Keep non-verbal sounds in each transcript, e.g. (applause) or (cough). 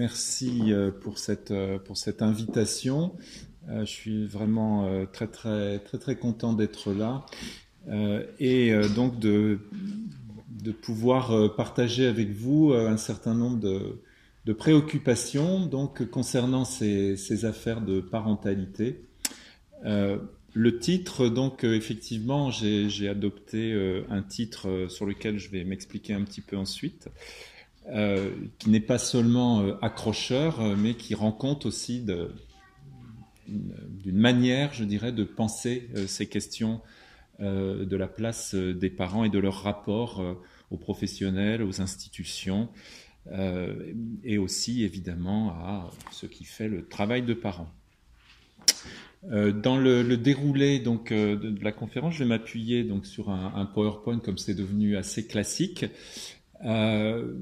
merci pour cette, pour cette invitation. je suis vraiment très, très, très, très content d'être là et donc de, de pouvoir partager avec vous un certain nombre de, de préoccupations donc, concernant ces, ces affaires de parentalité. Le titre, donc euh, effectivement, j'ai adopté euh, un titre euh, sur lequel je vais m'expliquer un petit peu ensuite, qui n'est pas seulement accrocheur, mais qui rend compte aussi d'une manière, je dirais, de penser ces questions de la place des parents et de leur rapport aux professionnels, aux institutions, et aussi évidemment à ce qui fait le travail de parents. Euh, dans le, déroulé donc euh, de, la conférence, je vais m'appuyer sur un, PowerPoint comme c'est devenu assez classique. Euh,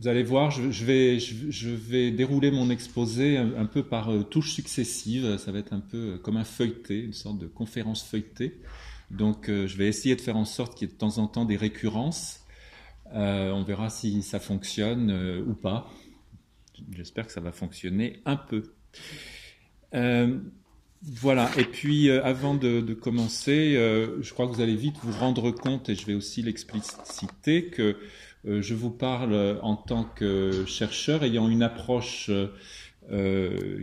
vous allez voir, je, vais, dérouler mon exposé un, peu par touches successives. Ça va être un peu comme un feuilleté, une sorte de conférence feuilletée. Donc, je vais essayer de faire en sorte qu'il y ait de temps en temps des récurrences. on verra si ça fonctionne ou pas. J'espère que ça va fonctionner un peu. Voilà, et puis euh, avant de, commencer, euh, je crois que vous allez vite vous rendre compte, et je vais aussi l'expliciter, que euh, je vous parle en tant que chercheur ayant une approche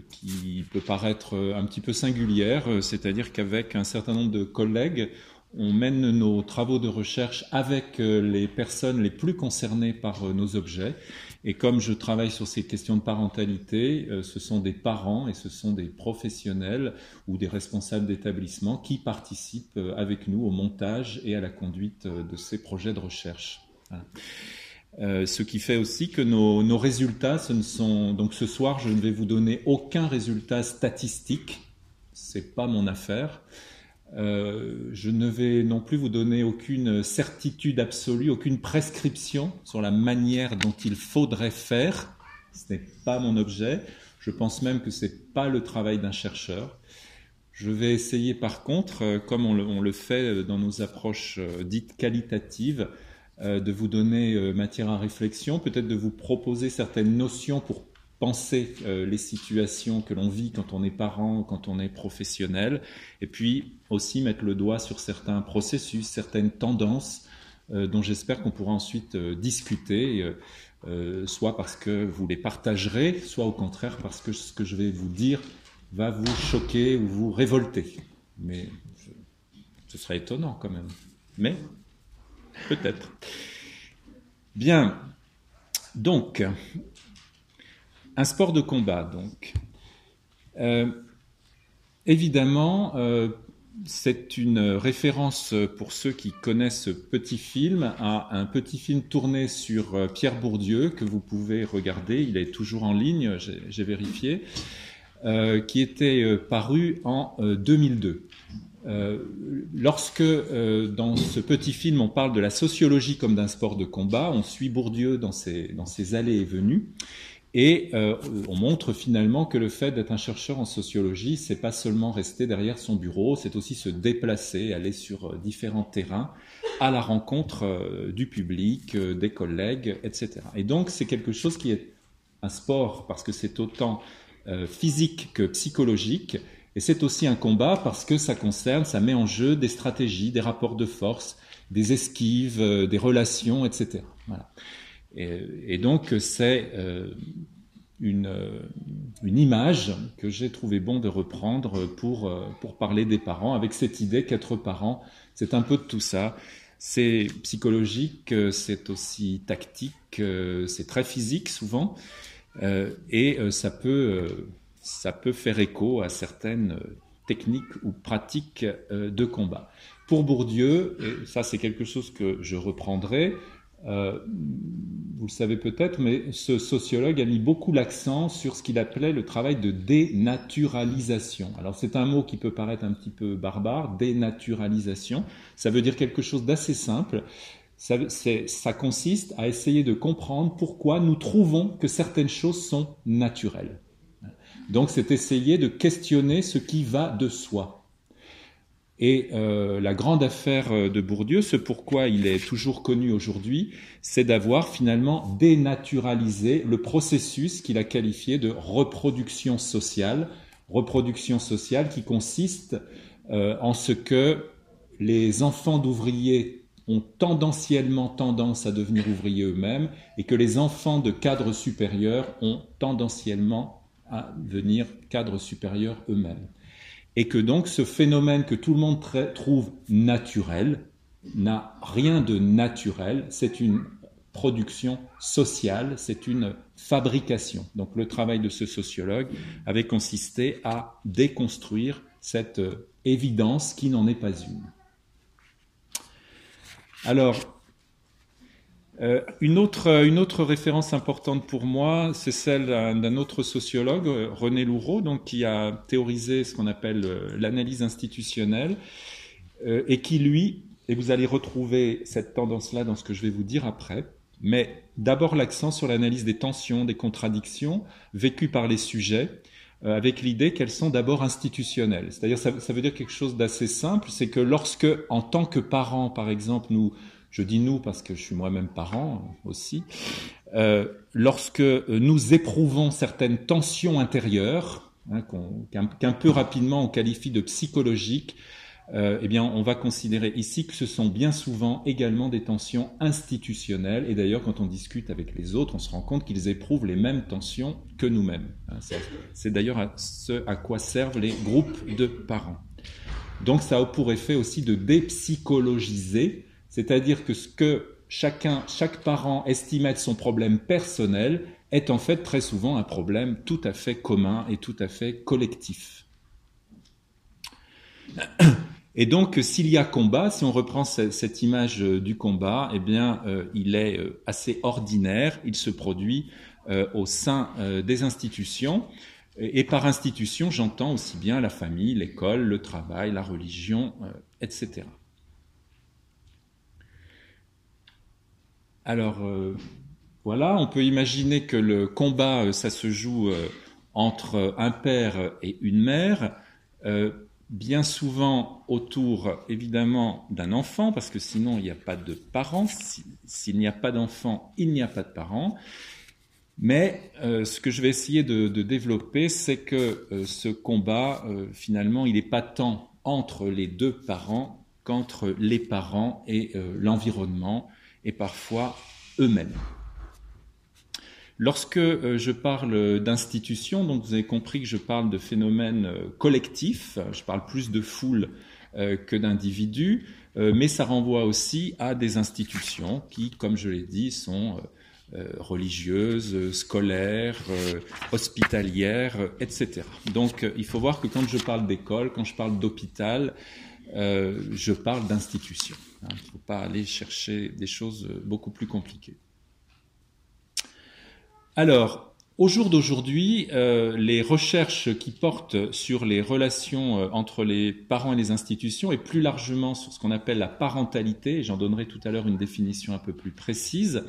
qui peut paraître un petit peu singulière, c'est-à-dire qu'avec un certain nombre de collègues, on mène nos travaux de recherche avec les personnes les plus concernées par nos objets et comme je travaille sur ces questions de parentalité, euh, ce sont des parents et ce sont des professionnels ou des responsables d'établissement qui participent euh, avec nous au montage et à la conduite euh, de ces projets de recherche. ce qui fait aussi que nos, nos, résultats, ce ne sont donc ce soir, je ne vais vous donner aucun résultat statistique, c'est pas mon affaire. Euh, je ne vais non plus vous donner aucune certitude absolue, aucune prescription sur la manière dont il faudrait faire. Ce n'est pas mon objet. Je pense même que ce n'est pas le travail d'un chercheur. Je vais essayer par contre, euh, comme on le, fait dans nos approches euh, dites qualitatives, de vous donner matière à réflexion, peut-être de vous proposer certaines notions pour penser euh, les situations que l'on vit quand on est parent, quand on est professionnel, et puis aussi mettre le doigt sur certains processus, certaines tendances euh, dont j'espère qu'on pourra ensuite euh, discuter, soit parce que vous les partagerez, soit au contraire parce que ce que je vais vous dire va vous choquer ou vous révolter. Mais ce serait étonnant quand même. Mais peut-être. Bien. Donc, un sport de combat, donc. Euh, évidemment, euh, c'est une référence pour ceux qui connaissent ce petit film à un petit film tourné sur euh, Pierre Bourdieu que vous pouvez regarder. Il est toujours en ligne, j'ai vérifié, qui était paru en 2002. lorsque dans ce petit film on parle de la sociologie comme d'un sport de combat, on suit Bourdieu dans ses, dans ses allées et venues, et euh, on montre finalement que le fait d'être un chercheur en sociologie, c'est pas seulement rester derrière son bureau, c'est aussi se déplacer, aller sur euh, différents terrains, à la rencontre euh, du public, des collègues, etc. Et donc c'est quelque chose qui est un sport parce que c'est autant physique que psychologique, et c'est aussi un combat parce que ça concerne, ça met en jeu des stratégies, des rapports de force, des esquives, des relations, etc. Voilà. Et, donc c'est euh, une, euh, une, image que j'ai trouvé bon de reprendre pour, euh, pour parler des parents, avec cette idée qu'être parent, c'est un peu de tout ça. C'est psychologique, c'est aussi tactique, c'est très physique souvent, et ça peut, ça peut faire écho à certaines techniques ou pratiques de combat. Pour Bourdieu, ça c'est quelque chose que je reprendrai, euh, vous le savez peut-être, mais ce sociologue a mis beaucoup l'accent sur ce qu'il appelait le travail de dénaturalisation. Alors c'est un mot qui peut paraître un petit peu barbare, dénaturalisation. Ça veut dire quelque chose d'assez simple. Ça, ça consiste à essayer de comprendre pourquoi nous trouvons que certaines choses sont naturelles. Donc c'est essayer de questionner ce qui va de soi. Et euh, la grande affaire euh, de Bourdieu, ce pourquoi il est toujours connu aujourd'hui, c'est d'avoir finalement dénaturalisé le processus qu'il a qualifié de reproduction sociale, reproduction sociale qui consiste euh, en ce que les enfants d'ouvriers ont tendanciellement tendance à devenir ouvriers eux-mêmes et que les enfants de cadres supérieurs ont tendanciellement à devenir cadres supérieurs eux-mêmes et que donc ce phénomène que tout le monde trouve naturel n'a rien de naturel, c'est une production sociale, c'est une fabrication. Donc le travail de ce sociologue avait consisté à déconstruire cette euh, évidence qui n'en est pas une. Alors, euh, une, autre, une autre référence importante pour moi, c'est celle d'un autre sociologue, René Loureau, donc, qui a théorisé ce qu'on appelle euh, l'analyse institutionnelle, euh, et qui, lui, et vous allez retrouver cette tendance-là dans ce que je vais vous dire après, mais d'abord l'accent sur l'analyse des tensions, des contradictions vécues par les sujets, avec l'idée qu'elles sont d'abord institutionnelles. C'est-à-dire, ça, ça veut dire quelque chose d'assez simple, c'est que lorsque, en tant que parents, par exemple, nous je dis nous parce que je suis moi-même parent aussi, euh, lorsque nous éprouvons certaines tensions intérieures, hein, qu'un peu rapidement on qualifie de psychologiques, euh, eh bien, on va considérer ici que ce sont bien souvent également des tensions institutionnelles. Et d'ailleurs, quand on discute avec les autres, on se rend compte qu'ils éprouvent les mêmes tensions que nous-mêmes. Hein, c'est d'ailleurs ce à quoi servent les groupes de parents. Donc, ça a pour effet aussi de dépsychologiser c'est-à-dire que ce que chacun, chaque parent estime être son problème personnel est en fait très souvent un problème tout à fait commun et tout à fait collectif. (clears throat) Et donc, s'il y a combat, si on reprend cette image du combat, eh bien, euh, il est euh, assez ordinaire, il se produit euh, au sein des institutions. Et par institution, j'entends aussi bien la famille, l'école, le travail, la religion, etc. Alors euh, voilà, on peut imaginer que le combat, euh, ça se joue euh, entre un père et une mère, bien souvent autour évidemment d'un enfant, parce que sinon il n'y a pas de parents, s'il n'y a pas d'enfant, il n'y a pas de parents. Mais ce que je vais essayer de, développer, c'est que ce combat, finalement, il n'est pas tant entre les deux parents qu'entre les parents et l'environnement et parfois eux-mêmes. Lorsque euh, je parle d'institutions, donc vous avez compris que je parle de phénomènes euh, collectifs, je parle plus de foule euh, que d'individus, mais ça renvoie aussi à des institutions qui, comme je l'ai dit, sont religieuses, scolaires, hospitalières, etc. Donc il faut voir que quand je parle d'école, quand je parle d'hôpital, je parle d'institutions. Hein, il ne faut pas aller chercher des choses euh, beaucoup plus compliquées. Alors, au jour d'aujourd'hui, euh, les recherches qui portent sur les relations euh, entre les parents et les institutions et plus largement sur ce qu'on appelle la parentalité, j'en donnerai tout à l'heure une définition un peu plus précise,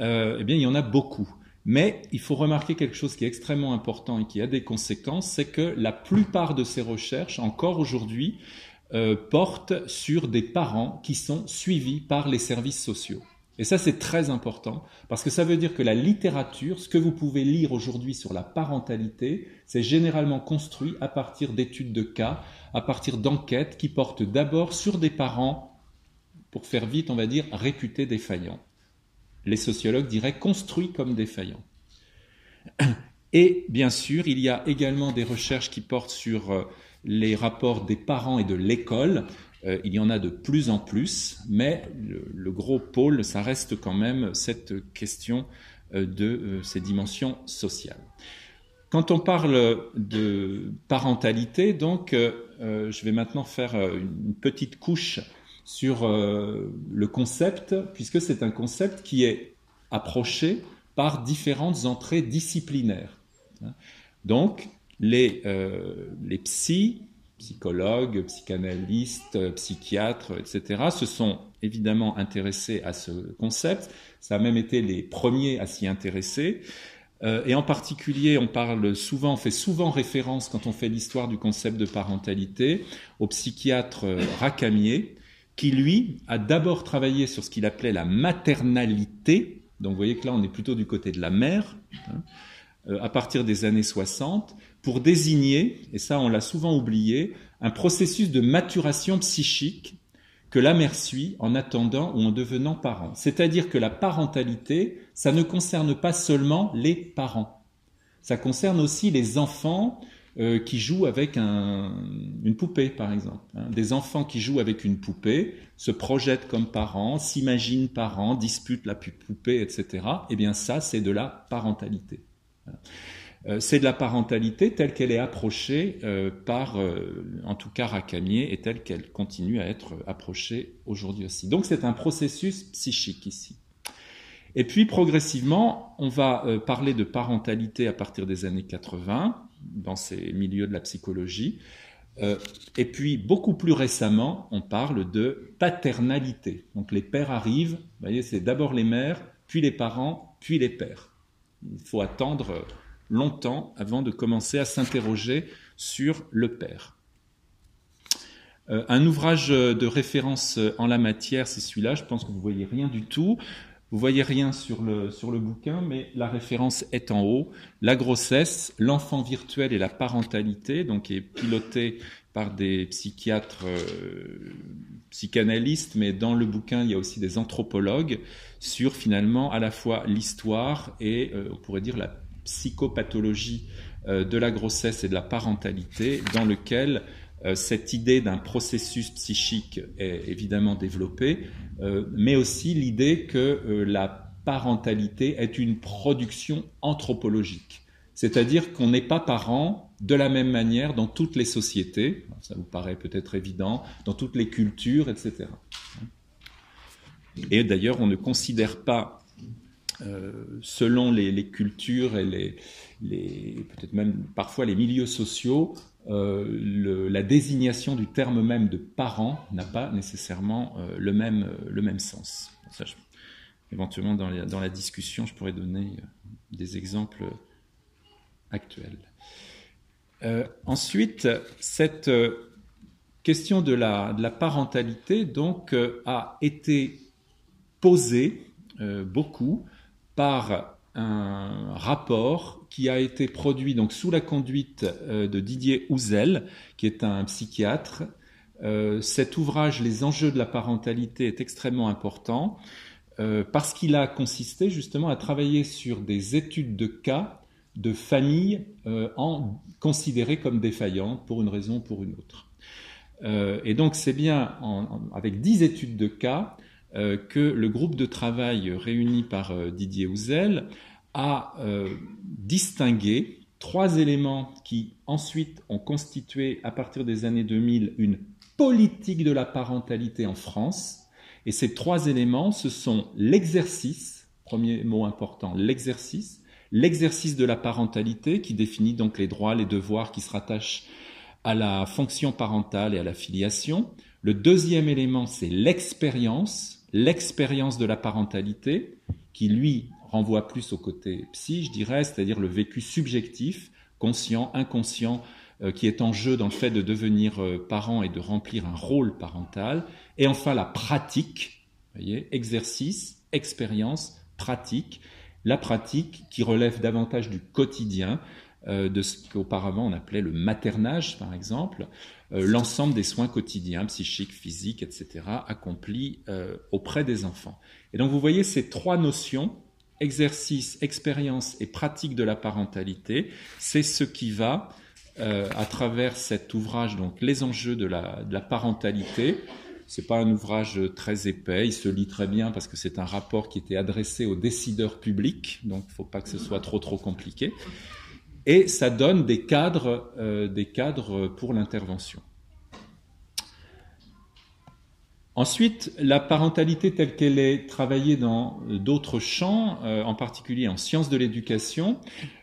eh bien, il y en a beaucoup. Mais il faut remarquer quelque chose qui est extrêmement important et qui a des conséquences, c'est que la plupart de ces recherches, encore aujourd'hui, euh, porte sur des parents qui sont suivis par les services sociaux. Et ça, c'est très important, parce que ça veut dire que la littérature, ce que vous pouvez lire aujourd'hui sur la parentalité, c'est généralement construit à partir d'études de cas, à partir d'enquêtes qui portent d'abord sur des parents, pour faire vite, on va dire, réputés défaillants. Les sociologues diraient construits comme défaillants. Et bien sûr, il y a également des recherches qui portent sur euh, les rapports des parents et de l'école. Euh, il y en a de plus en plus, mais le, gros pôle, ça reste quand même cette question euh, de euh, ces dimensions sociales. Quand on parle de parentalité, donc, je vais maintenant faire une petite couche sur le concept, puisque c'est un concept qui est approché par différentes entrées disciplinaires. Donc, les, euh, les psys, psychologues, psychanalystes, psychiatres, etc., se sont évidemment intéressés à ce concept. Ça a même été les premiers à s'y intéresser. et en particulier, on parle souvent, fait souvent référence quand on fait l'histoire du concept de parentalité au psychiatre Racamier, qui lui a d'abord travaillé sur ce qu'il appelait la maternalité. Donc vous voyez que là, on est plutôt du côté de la mère, hein, à partir des années 60, pour désigner, et ça on l'a souvent oublié, un processus de maturation psychique que la mère suit en attendant ou en devenant parent. C'est-à-dire que la parentalité, ça ne concerne pas seulement les parents, ça concerne aussi les enfants euh, qui jouent avec une poupée, par exemple. Hein. Des enfants qui jouent avec une poupée se projettent comme parents, s'imaginent parents, disputent la poupée, etc. Eh bien ça, c'est de la parentalité. C'est de la parentalité telle qu'elle est approchée euh, par, euh, en tout cas, Racamier, et telle qu'elle continue à être approchée aujourd'hui aussi. Donc c'est un processus psychique ici. Et puis progressivement, on va parler de parentalité à partir des années 80, dans ces milieux de la psychologie. et puis beaucoup plus récemment, on parle de paternalité. Donc les pères arrivent, vous voyez, c'est d'abord les mères, puis les parents, puis les pères. Il faut attendre longtemps avant de commencer à s'interroger sur le père. Euh, un ouvrage de référence en la matière, c'est celui-là. Je pense que vous voyez rien du tout. Vous voyez rien sur le, sur le bouquin, mais la référence est en haut. La grossesse, l'enfant virtuel et la parentalité, donc est piloté par des psychiatres, euh, psychanalystes, mais dans le bouquin, il y a aussi des anthropologues sur finalement à la fois l'histoire et, euh, on pourrait dire, la psychopathologie euh, de la grossesse et de la parentalité, dans lequel euh, cette idée d'un processus psychique est évidemment développée, euh, mais aussi l'idée que la parentalité est une production anthropologique. C'est-à-dire qu'on n'est pas parent de la même manière dans toutes les sociétés, ça vous paraît peut-être évident, dans toutes les cultures, etc. Et d'ailleurs, on ne considère pas selon les, cultures et les, peut-être même parfois les milieux sociaux, euh, la désignation du terme même de parent n'a pas nécessairement euh, le, même, le même sens. éventuellement, dans dans la, discussion, je pourrais donner des exemples actuels. ensuite, cette question de la, de la parentalité donc, a été posée beaucoup par un rapport qui a été produit donc sous la conduite euh, de Didier Houzel, qui est un psychiatre. Euh, cet ouvrage, Les enjeux de la parentalité, est extrêmement important euh, parce qu'il a consisté justement à travailler sur des études de cas de familles considérées comme défaillantes pour une raison ou pour une autre. et donc c'est bien avec dix études de cas que le groupe de travail réuni par euh, Didier Houzel a euh, distingué trois éléments qui ensuite ont constitué à partir des années 2000 une politique de la parentalité en France. Et ces trois éléments, ce sont l'exercice, premier mot important, l'exercice, l'exercice de la parentalité qui définit donc les droits, les devoirs qui se rattachent à la fonction parentale et à la filiation. Le deuxième élément, c'est l'expérience, l'expérience de la parentalité, qui lui renvoie plus au côté psy, je dirais, c'est-à-dire le vécu subjectif, conscient, inconscient, euh, qui est en jeu dans le fait de devenir euh, parent et de remplir un rôle parental. Et enfin la pratique, voyez, exercice, expérience, pratique. La pratique qui relève davantage du quotidien, euh, de ce qu'auparavant on appelait le maternage, par exemple, l'ensemble des soins quotidiens, psychiques, physiques, etc., accomplis euh, auprès des enfants. Et donc vous voyez ces trois notions, exercice, expérience et pratique de la parentalité, c'est ce qui va, à travers cet ouvrage, donc les enjeux de la, de la parentalité, c'est pas un ouvrage très épais, il se lit très bien parce que c'est un rapport qui était adressé aux décideurs publics, donc il faut pas que ce soit trop trop compliqué et ça donne des cadres, euh, des cadres pour l'intervention. Ensuite, la parentalité telle qu'elle est travaillée dans d'autres champs, euh, en particulier en sciences de l'éducation,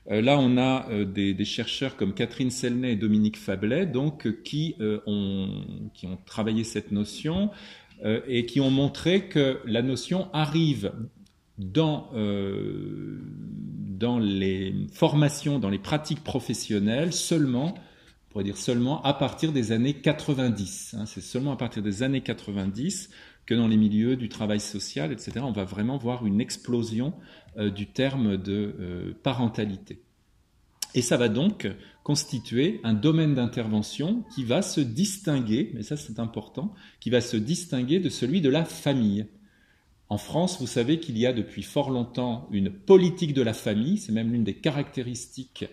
euh, là on a des, chercheurs comme Catherine Selnay et Dominique Fablet, donc qui ont, qui ont travaillé cette notion et qui ont montré que la notion arrive dans dans les formations, dans les pratiques professionnelles seulement, on pourrait dire seulement à partir des années 90. Hein. C'est seulement à partir des années 90 que dans les milieux du travail social, etc., on va vraiment voir une explosion euh, du terme de euh, parentalité. Et ça va donc constituer un domaine d'intervention qui va se distinguer, mais ça c'est important, qui va se distinguer de celui de la famille. En France, vous savez qu'il y a depuis fort longtemps une politique de la famille, c'est même l'une des caractéristiques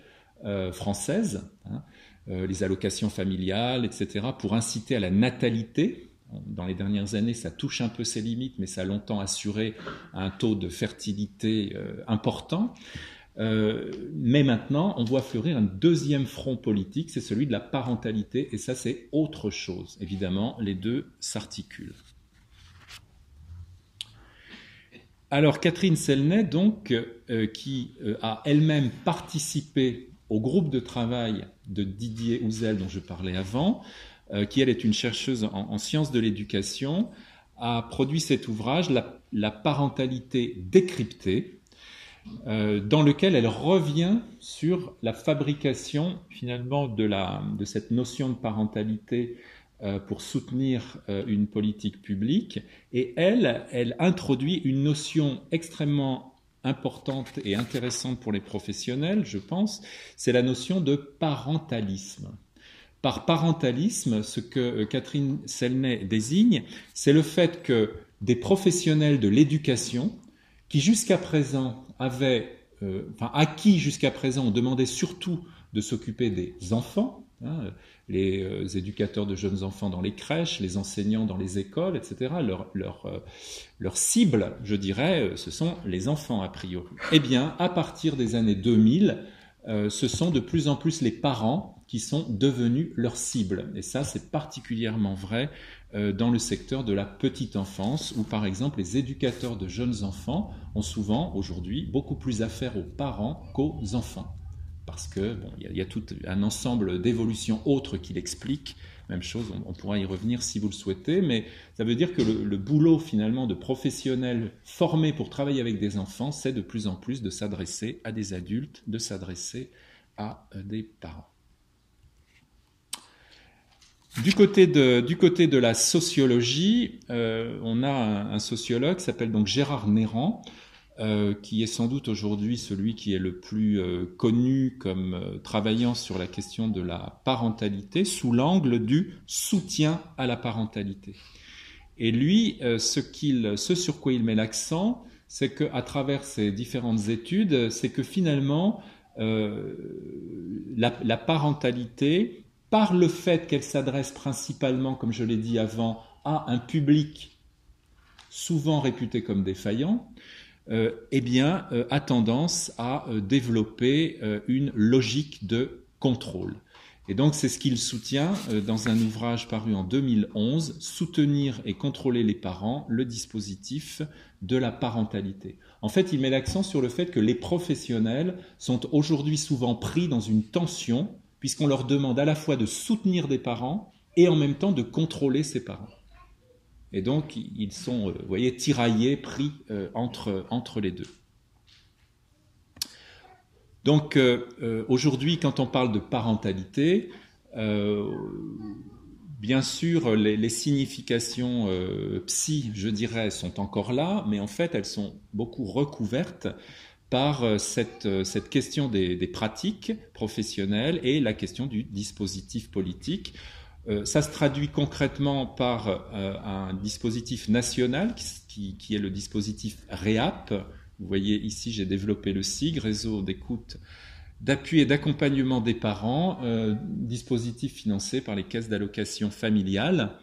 euh, françaises, hein, les allocations familiales, etc., pour inciter à la natalité, dans les dernières années, ça touche un peu ses limites, mais ça a longtemps assuré un taux de fertilité euh, important. Euh, mais maintenant, on voit fleurir un deuxième front politique, c'est celui de la parentalité, et ça c'est autre chose. Évidemment, les deux s'articulent. Alors Catherine Selnay, donc, euh, qui a elle-même participé au groupe de travail de Didier Houzel dont je parlais avant, euh, qui elle est une chercheuse en, sciences de l'éducation, a produit cet ouvrage, La, parentalité décryptée, euh, dans lequel elle revient sur la fabrication finalement de, la, de cette notion de parentalité euh, pour soutenir une politique publique. Et elle, elle introduit une notion extrêmement importante et intéressante pour les professionnels, je pense, c'est la notion de parentalisme. Par parentalisme, ce que euh, Catherine Selnay désigne, c'est le fait que des professionnels de l'éducation, qui jusqu'à présent avaient, euh, enfin, à qui jusqu'à présent on demandait surtout de s'occuper des enfants, hein, les euh, éducateurs de jeunes enfants dans les crèches, les enseignants dans les écoles, etc. Leur, leur, leur cible, je dirais, ce sont les enfants a priori. Eh bien, à partir des années 2000, ce sont de plus en plus les parents qui sont devenus leur cible. Et ça, c'est particulièrement vrai euh, dans le secteur de la petite enfance, où par exemple les éducateurs de jeunes enfants ont souvent aujourd'hui beaucoup plus affaire aux parents qu'aux enfants. Parce que il y, a tout un ensemble d'évolutions autres qui l'expliquent. Même chose, on, pourra y revenir si vous le souhaitez, mais ça veut dire que le, boulot finalement de professionnels formés pour travailler avec des enfants, c'est de plus en plus de s'adresser à des adultes, de s'adresser à euh, des parents. Du côté de, du côté de la sociologie, euh, on a un, sociologue qui s'appelle donc Gérard Néran, euh, qui est sans doute aujourd'hui celui qui est le plus euh, connu comme travaillant sur la question de la parentalité sous l'angle du soutien à la parentalité. Et lui, ce, sur quoi il met l'accent, c'est qu'à travers ses différentes études, c'est que finalement, la, la parentalité par le fait qu'elle s'adresse principalement, comme je l'ai dit avant, à un public souvent réputé comme défaillant, euh, eh bien, euh, a tendance à euh, développer une logique de contrôle. Et donc, c'est ce qu'il soutient dans un ouvrage paru en 2011, Soutenir et contrôler les parents, le dispositif de la parentalité. En fait, il met l'accent sur le fait que les professionnels sont aujourd'hui souvent pris dans une tension puisqu'on leur demande à la fois de soutenir des parents et en même temps de contrôler ces parents. Et donc, ils sont, euh, voyez, tiraillés, pris euh, entre, entre les deux. Donc, euh, aujourd'hui, quand on parle de parentalité, bien sûr, les, significations psy, je dirais, sont encore là, mais en fait, elles sont beaucoup recouvertes par cette, cette question des, pratiques professionnelles et la question du dispositif politique. Euh, ça se traduit concrètement par un dispositif national qui, est le dispositif REAP. Vous voyez ici, j'ai développé le SIG, réseau d'écoute, d'appui et d'accompagnement des parents, dispositif financé par les caisses d'allocation familiale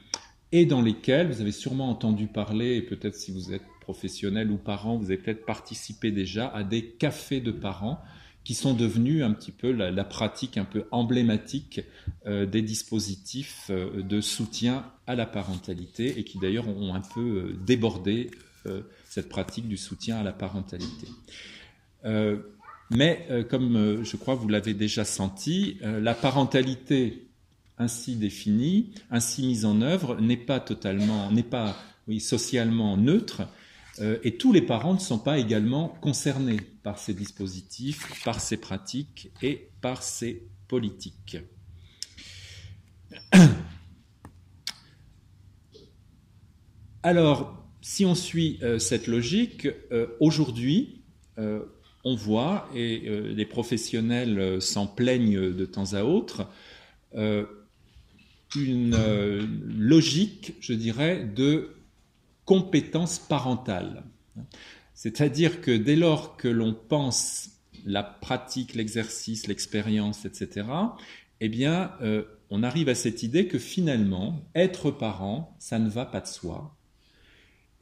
et dans lesquels vous avez sûrement entendu parler, et peut-être si vous êtes professionnels ou parents, vous avez peut-être participé déjà à des cafés de parents qui sont devenus un petit peu la, pratique un peu emblématique euh, des dispositifs euh, de soutien à la parentalité et qui d'ailleurs ont un peu euh, débordé cette pratique du soutien à la parentalité. mais comme je crois vous l'avez déjà senti, la parentalité ainsi définie, ainsi mise en œuvre, n'est pas totalement, n'est pas socialement neutre, et tous les parents ne sont pas également concernés par ces dispositifs, par ces pratiques et par ces politiques. (clears throat) Alors, si on suit euh, cette logique, euh, aujourd'hui, on voit, et les professionnels s'en plaignent de temps à autre, une logique, je dirais, de compétence parentale. C'est-à-dire que dès lors que l'on pense la pratique, l'exercice, l'expérience, etc., eh bien, euh, on arrive à cette idée que finalement, être parent, ça ne va pas de soi,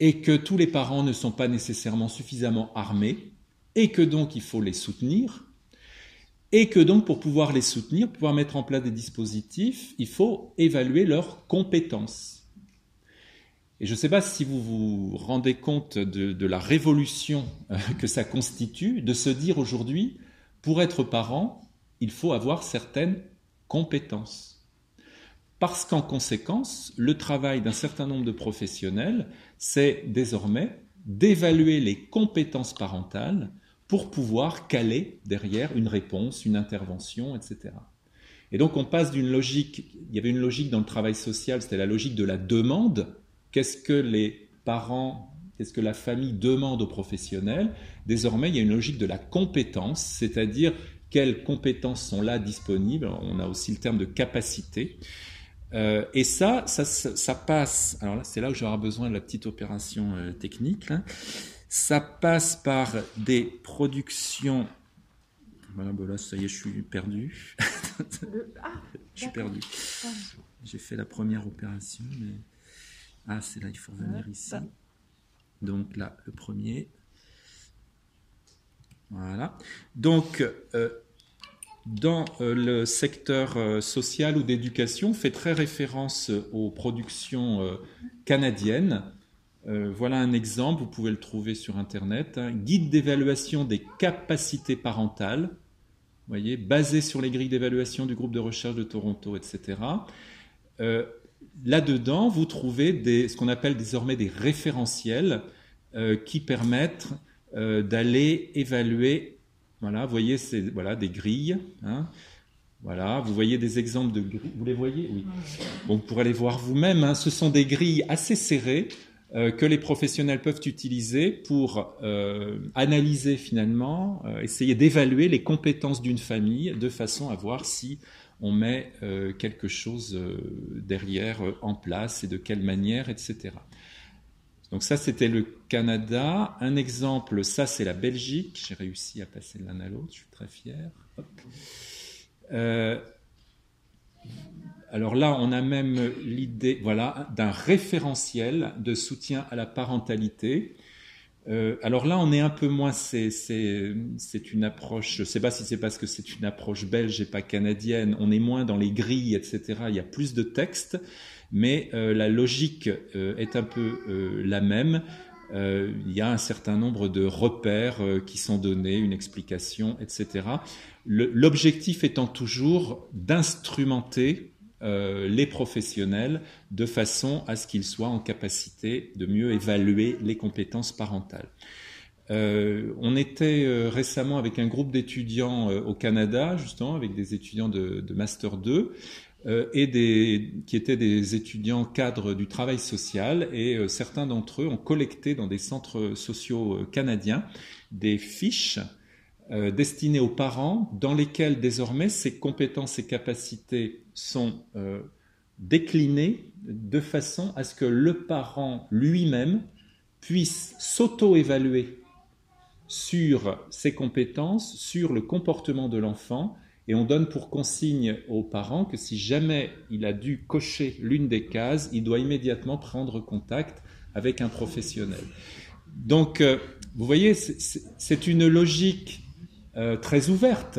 et que tous les parents ne sont pas nécessairement suffisamment armés, et que donc il faut les soutenir, et que donc pour pouvoir les soutenir, pouvoir mettre en place des dispositifs, il faut évaluer leurs compétences. Et je ne sais pas si vous vous rendez compte de, la révolution euh, que ça constitue de se dire aujourd'hui, pour être parent, il faut avoir certaines compétences. Parce qu'en conséquence, le travail d'un certain nombre de professionnels, c'est désormais d'évaluer les compétences parentales pour pouvoir caler derrière une réponse, une intervention, etc. Et donc on passe d'une logique, il y avait une logique dans le travail social, c'était la logique de la demande, qu'est-ce que les parents, qu'est-ce que la famille demande aux professionnels? Désormais, il y a une logique de la compétence, c'est-à-dire quelles compétences sont là disponibles. On a aussi le terme de capacité. Euh, et ça, ça, passe. Alors là, c'est là où j'aurai besoin de la petite opération euh, technique. Ça passe par des productions. Voilà, ben là, ça y est, je suis perdu. Ah, (laughs) je suis perdu. J'ai fait la première opération, mais. Ah, c'est là, il faut revenir ici. Donc là, le premier. Voilà. Donc, euh, dans euh, le secteur euh, social ou d'éducation, on fait très référence aux productions canadiennes. voilà un exemple, vous pouvez le trouver sur Internet. Hein. Guide d'évaluation des capacités parentales, voyez, basé sur les grilles d'évaluation du groupe de recherche de Toronto, etc là-dedans, vous trouvez ce qu'on appelle désormais des référentiels euh, qui permettent euh, d'aller évaluer. Voilà, vous voyez, c'est voilà, des grilles. Hein. voilà, vous voyez des exemples de grilles. Vous les voyez? Oui. Bon, vous pourrez les voir vous-même. Hein. Ce sont des grilles assez serrées euh, que les professionnels peuvent utiliser pour analyser finalement, essayer d'évaluer les compétences d'une famille de façon à voir si on met euh, quelque chose euh, derrière euh, en place et de quelle manière, etc. Donc ça, c'était le Canada. Un exemple, ça, c'est la Belgique. J'ai réussi à passer de l'un à l'autre, je suis très fier. alors là, on a même l'idée voilà, d'un référentiel de soutien à la parentalité euh, alors là, on est un peu moins. C'est une approche. Je ne sais pas si c'est parce que c'est une approche belge et pas canadienne. On est moins dans les grilles, etc. Il y a plus de textes, mais euh, la logique euh, est un peu la même. il y a un certain nombre de repères qui sont donnés, une explication, etc. L'objectif étant toujours d'instrumenter euh, les professionnels de façon à ce qu'ils soient en capacité de mieux évaluer les compétences parentales. Euh, on était euh, récemment avec un groupe d'étudiants au Canada, justement, avec des étudiants de, Master 2, et qui étaient des étudiants cadres du travail social, et certains d'entre eux ont collecté dans des centres sociaux canadiens des fiches destinés aux parents dans lesquels désormais ces compétences et capacités sont euh, déclinées de façon à ce que le parent lui-même puisse s'auto-évaluer sur ses compétences, sur le comportement de l'enfant, et on donne pour consigne aux parents que si jamais il a dû cocher l'une des cases, il doit immédiatement prendre contact avec un professionnel. Donc, euh, vous voyez, c'est une logique euh, très ouverte.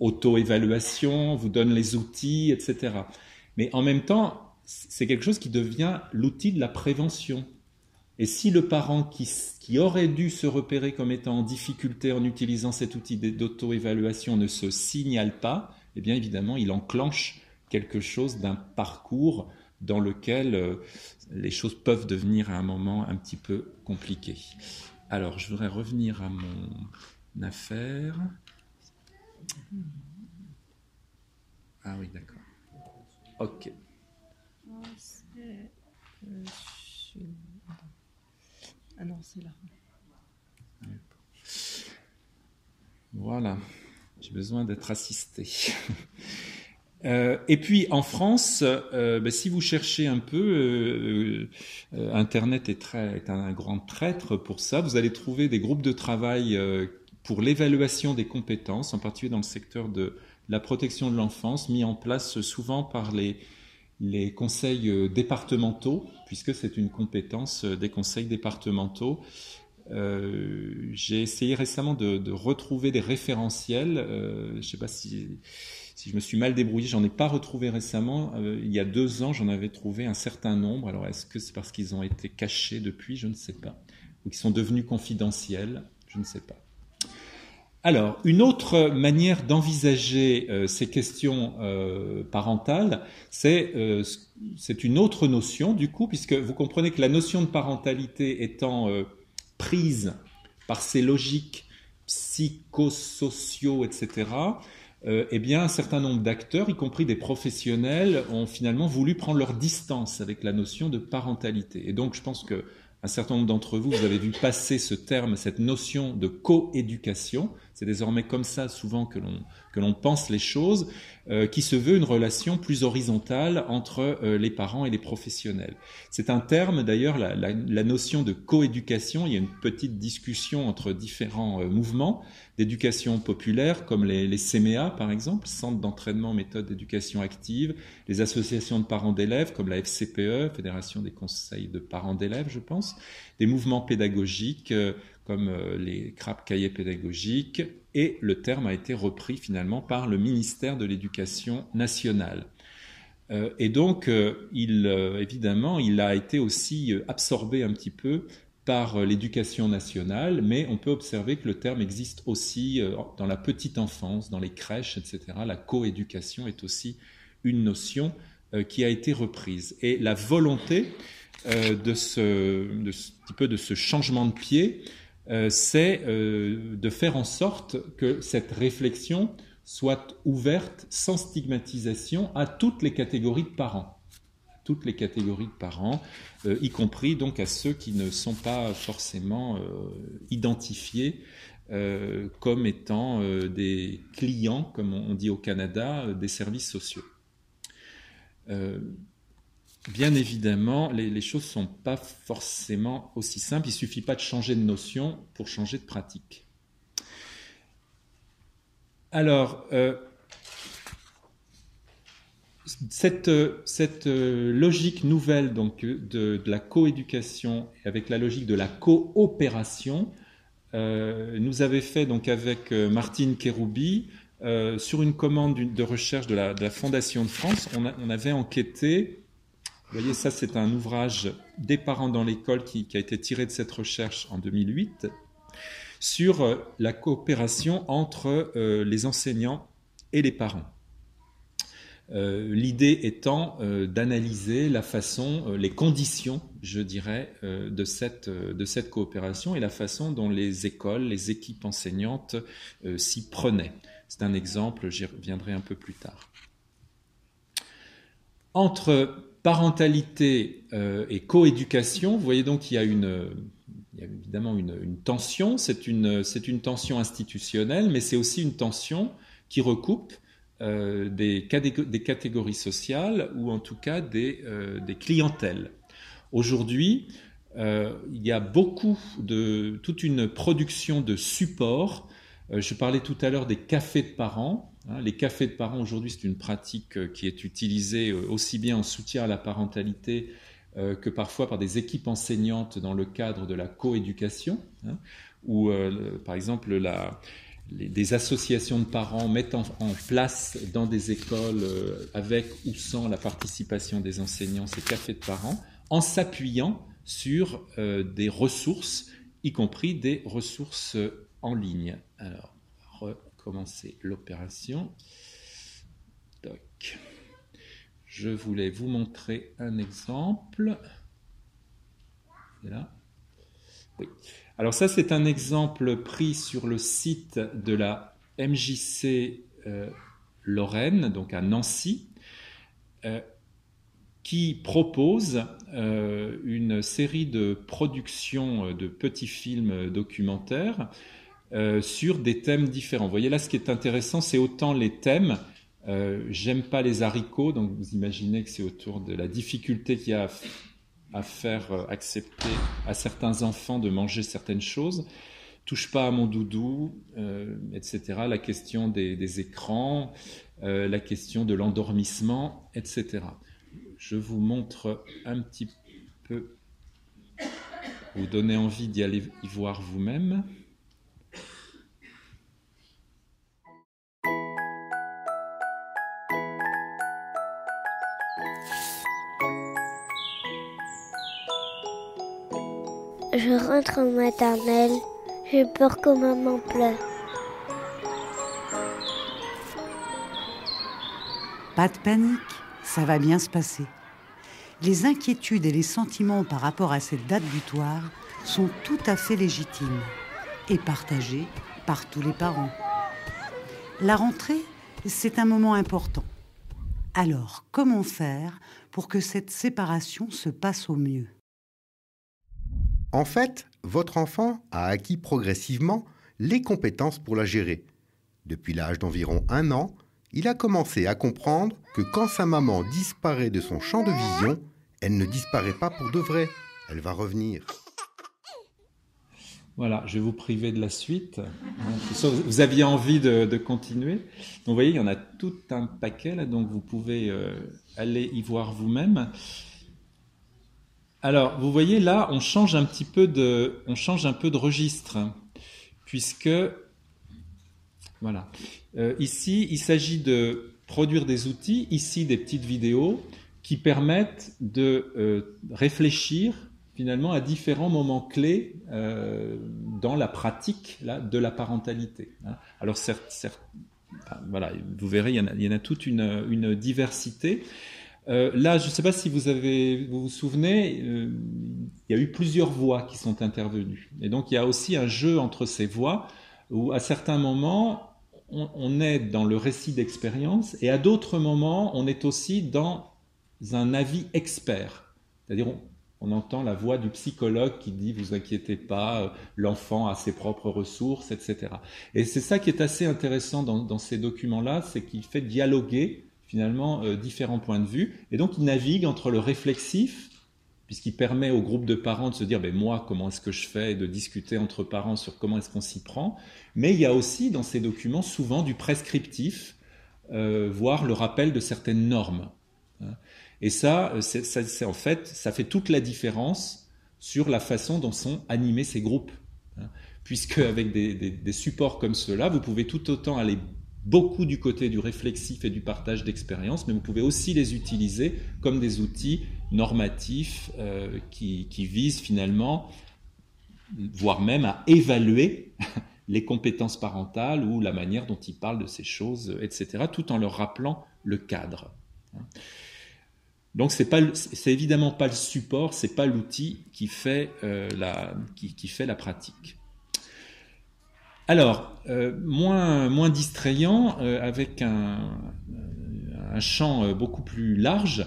Auto-évaluation, vous donne les outils, etc. Mais en même temps, c'est quelque chose qui devient l'outil de la prévention. Et si le parent qui, qui, aurait dû se repérer comme étant en difficulté en utilisant cet outil d'auto-évaluation ne se signale pas, eh bien évidemment, il enclenche quelque chose d'un parcours dans lequel les choses peuvent devenir à un moment un petit peu compliquées. Alors, je voudrais revenir à mon affaire. Ah oui, d'accord. Ok. Ah non, c'est là. Voilà, j'ai besoin d'être assisté. (laughs) Euh, et puis en France, euh, ben, si vous cherchez un peu, euh, Internet est, très, est, un grand traître pour ça. Vous allez trouver des groupes de travail pour l'évaluation des compétences, en particulier dans le secteur de la protection de l'enfance, mis en place souvent par les, conseils départementaux, puisque c'est une compétence des conseils départementaux. Euh, j'ai essayé récemment de, retrouver des référentiels. Euh, je ne sais pas si, je me suis mal débrouillé, j'en ai pas retrouvé récemment. Euh, il y a deux ans, j'en avais trouvé un certain nombre. Alors, est-ce que c'est parce qu'ils ont été cachés depuis? Je ne sais pas. Ou qu'ils sont devenus confidentiels? Je ne sais pas. Alors, une autre manière d'envisager euh, ces questions euh, parentales, c'est euh, une autre notion, du coup, puisque vous comprenez que la notion de parentalité étant prise par ces logiques psychosociaux, etc., eh bien, un certain nombre d'acteurs, y compris des professionnels, ont finalement voulu prendre leur distance avec la notion de parentalité. Et donc, je pense que un certain nombre d'entre vous, vous avez vu passer ce terme, cette notion de coéducation. C'est désormais comme ça souvent que l'on que l'on pense les choses, euh, qui se veut une relation plus horizontale entre euh, les parents et les professionnels. C'est un terme, d'ailleurs, la, la, la, notion de coéducation, il y a une petite discussion entre différents euh, mouvements d'éducation populaire, comme les, les CMEA, par exemple, Centre d'entraînement méthode d'éducation active, les associations de parents d'élèves, comme la FCPE, Fédération des conseils de parents d'élèves, je pense, des mouvements pédagogiques, comme les CRAP cahiers pédagogiques, et le terme a été repris finalement par le ministère de l'Éducation nationale. Euh, et donc, euh, il, euh, évidemment, il a été aussi absorbé un petit peu par l'éducation nationale, mais on peut observer que le terme existe aussi dans la petite enfance, dans les crèches, etc. La coéducation est aussi une notion qui a été reprise. Et la volonté de ce, de ce changement de pied, euh, c'est euh, de faire en sorte que cette réflexion soit ouverte sans stigmatisation à toutes les catégories de parents, toutes les catégories de parents, euh, y compris donc à ceux qui ne sont pas forcément identifiés comme étant des clients, comme on dit au Canada, des services sociaux bien évidemment, les, choses ne sont pas forcément aussi simples. Il ne suffit pas de changer de notion pour changer de pratique. Alors, euh, cette, cette, logique nouvelle de, la coéducation avec la logique de la coopération euh, nous avait fait donc avec euh, Martine Kéroubi sur une commande de recherche de la, Fondation de France, on avait enquêté vous voyez, ça c'est un ouvrage des parents dans l'école qui, a été tiré de cette recherche en 2008 sur euh, la coopération entre euh, les enseignants et les parents. Euh, l'idée étant d'analyser la façon, les conditions, je dirais, de, cette, de cette coopération et la façon dont les écoles, les équipes enseignantes s'y prenaient. C'est un exemple, j'y reviendrai un peu plus tard. Entre parentalité euh, et coéducation, vous voyez donc qu'il y a, une, il y a évidemment une, tension, c'est une, une, tension institutionnelle, mais c'est aussi une tension qui recoupe euh, des, catégories sociales ou en tout cas des, euh, des clientèles. Aujourd'hui, il y a beaucoup de toute une production de supports. Je parlais tout à l'heure des cafés de parents. Hein, les cafés de parents, aujourd'hui, c'est une pratique euh, qui est utilisée euh, aussi bien en soutien à la parentalité euh, que parfois par des équipes enseignantes dans le cadre de la coéducation, hein, où, par exemple, des associations de parents mettent en, place dans des écoles, avec ou sans la participation des enseignants, ces cafés de parents, en s'appuyant sur des ressources, y compris des ressources en ligne. Alors, commencer l'opération. je voulais vous montrer un exemple. là. Alors ça, c'est un exemple pris sur le site de la MJC euh, Lorraine, donc à Nancy, euh, qui propose euh, une série de productions de petits films documentaires sur des thèmes différents. Vous voyez là, ce qui est intéressant, c'est autant les thèmes. J'aime pas les haricots, donc vous imaginez que c'est autour de la difficulté qu'il y a à faire euh, accepter à certains enfants de manger certaines choses. Touche pas à mon doudou, euh, etc. La question des, écrans, euh, la question de l'endormissement, etc. Je vous montre un petit peu, vous donner envie d'y aller y voir vous-même. Je rentre en maternelle. J'ai peur que maman pleure. Pas de panique, ça va bien se passer. Les inquiétudes et les sentiments par rapport à cette date butoir sont tout à fait légitimes et partagés par tous les parents. La rentrée, c'est un moment important. Alors, comment faire pour que cette séparation se passe au mieux? En fait, votre enfant a acquis progressivement les compétences pour la gérer. Depuis l'âge d'environ un an, il a commencé à comprendre que quand sa maman disparaît de son champ de vision, elle ne disparaît pas pour de vrai, elle va revenir. Voilà, je vais vous priver de la suite. Vous aviez envie de, continuer. Donc, vous voyez, il y en a tout un paquet là, donc vous pouvez euh, aller y voir vous-même. Alors, vous voyez là, on change un petit peu de, change un peu de registre, puisque, voilà, euh, ici, il s'agit de produire des outils, ici des petites vidéos, qui permettent de euh, réfléchir finalement à différents moments clés euh, dans la pratique de la parentalité. Hein. Alors, certes, voilà, vous verrez, il y en a, toute une diversité. Euh, là, je ne sais pas si vous vous, souvenez, euh, il y a eu plusieurs voix qui sont intervenues. Et donc, il y a aussi un jeu entre ces voix où, à certains moments, on, est dans le récit d'expérience et à d'autres moments, on est aussi dans un avis expert. C'est-à-dire, on, entend la voix du psychologue qui dit vous inquiétez pas, euh, l'enfant a ses propres ressources, etc. Et c'est ça qui est assez intéressant dans ces documents-là, c'est qu'il fait dialoguer finalement euh, différents points de vue. Et donc il navigue entre le réflexif, puisqu'il permet au groupe de parents de se dire, ben, moi, comment est-ce que je fais, et de discuter entre parents sur comment est-ce qu'on s'y prend. Mais il y a aussi dans ces documents souvent du prescriptif, euh, voire le rappel de certaines normes. Hein. Et ça, euh, c'est en fait, ça fait toute la différence sur la façon dont sont animés ces groupes. Hein. Puisque avec des, des supports comme ceux-là, vous pouvez tout autant aller beaucoup du côté du réflexif et du partage d'expériences, mais vous pouvez aussi les utiliser comme des outils normatifs euh, qui, visent finalement, voire même à évaluer (laughs) les compétences parentales ou la manière dont ils parlent de ces choses, etc., tout en leur rappelant le cadre. Donc c'est pas, évidemment pas le support, c'est pas l'outil qui fait euh, la, qui fait la pratique. Alors, euh, moins, moins distrayant, euh, avec un, champ euh, beaucoup plus large,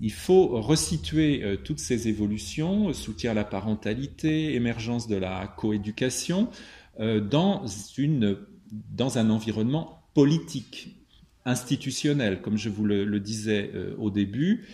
il faut resituer toutes ces évolutions, soutien à la parentalité, émergence de la coéducation, dans, une, dans un environnement politique, institutionnel, comme je vous le disais au début.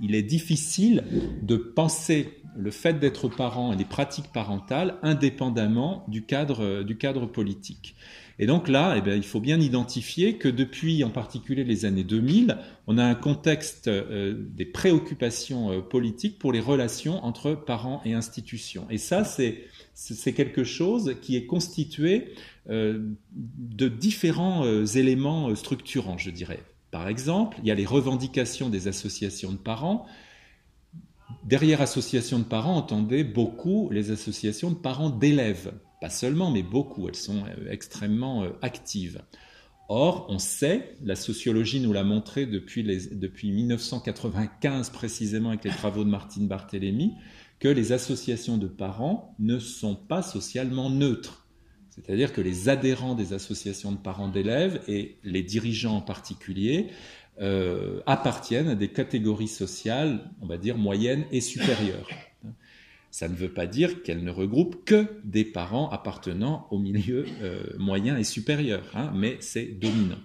Il est difficile de penser le fait d'être parent et des pratiques parentales indépendamment du cadre, du cadre politique. Et donc là, eh bien, il faut bien identifier que depuis en particulier les années 2000, on a un contexte euh, des préoccupations euh, politiques pour les relations entre parents et institutions. Et ça, c'est c'est quelque chose qui est constitué euh, de différents éléments structurants, je dirais. Par exemple, il y a les revendications des associations de parents Derrière associations de parents, entendez beaucoup les associations de parents d'élèves. Pas seulement, mais beaucoup. Elles sont euh, extrêmement euh, actives. Or, on sait, la sociologie nous l'a montré depuis, depuis 1995 précisément avec les travaux de Martine Barthélémy, que les associations de parents ne sont pas socialement neutres. C'est-à-dire que les adhérents des associations de parents d'élèves et les dirigeants en particulier euh, appartiennent à des catégories sociales, on va dire, moyennes et supérieures. Ça ne veut pas dire qu'elles ne regroupent que des parents appartenant au milieu euh, moyen et supérieur, hein, mais c'est dominant.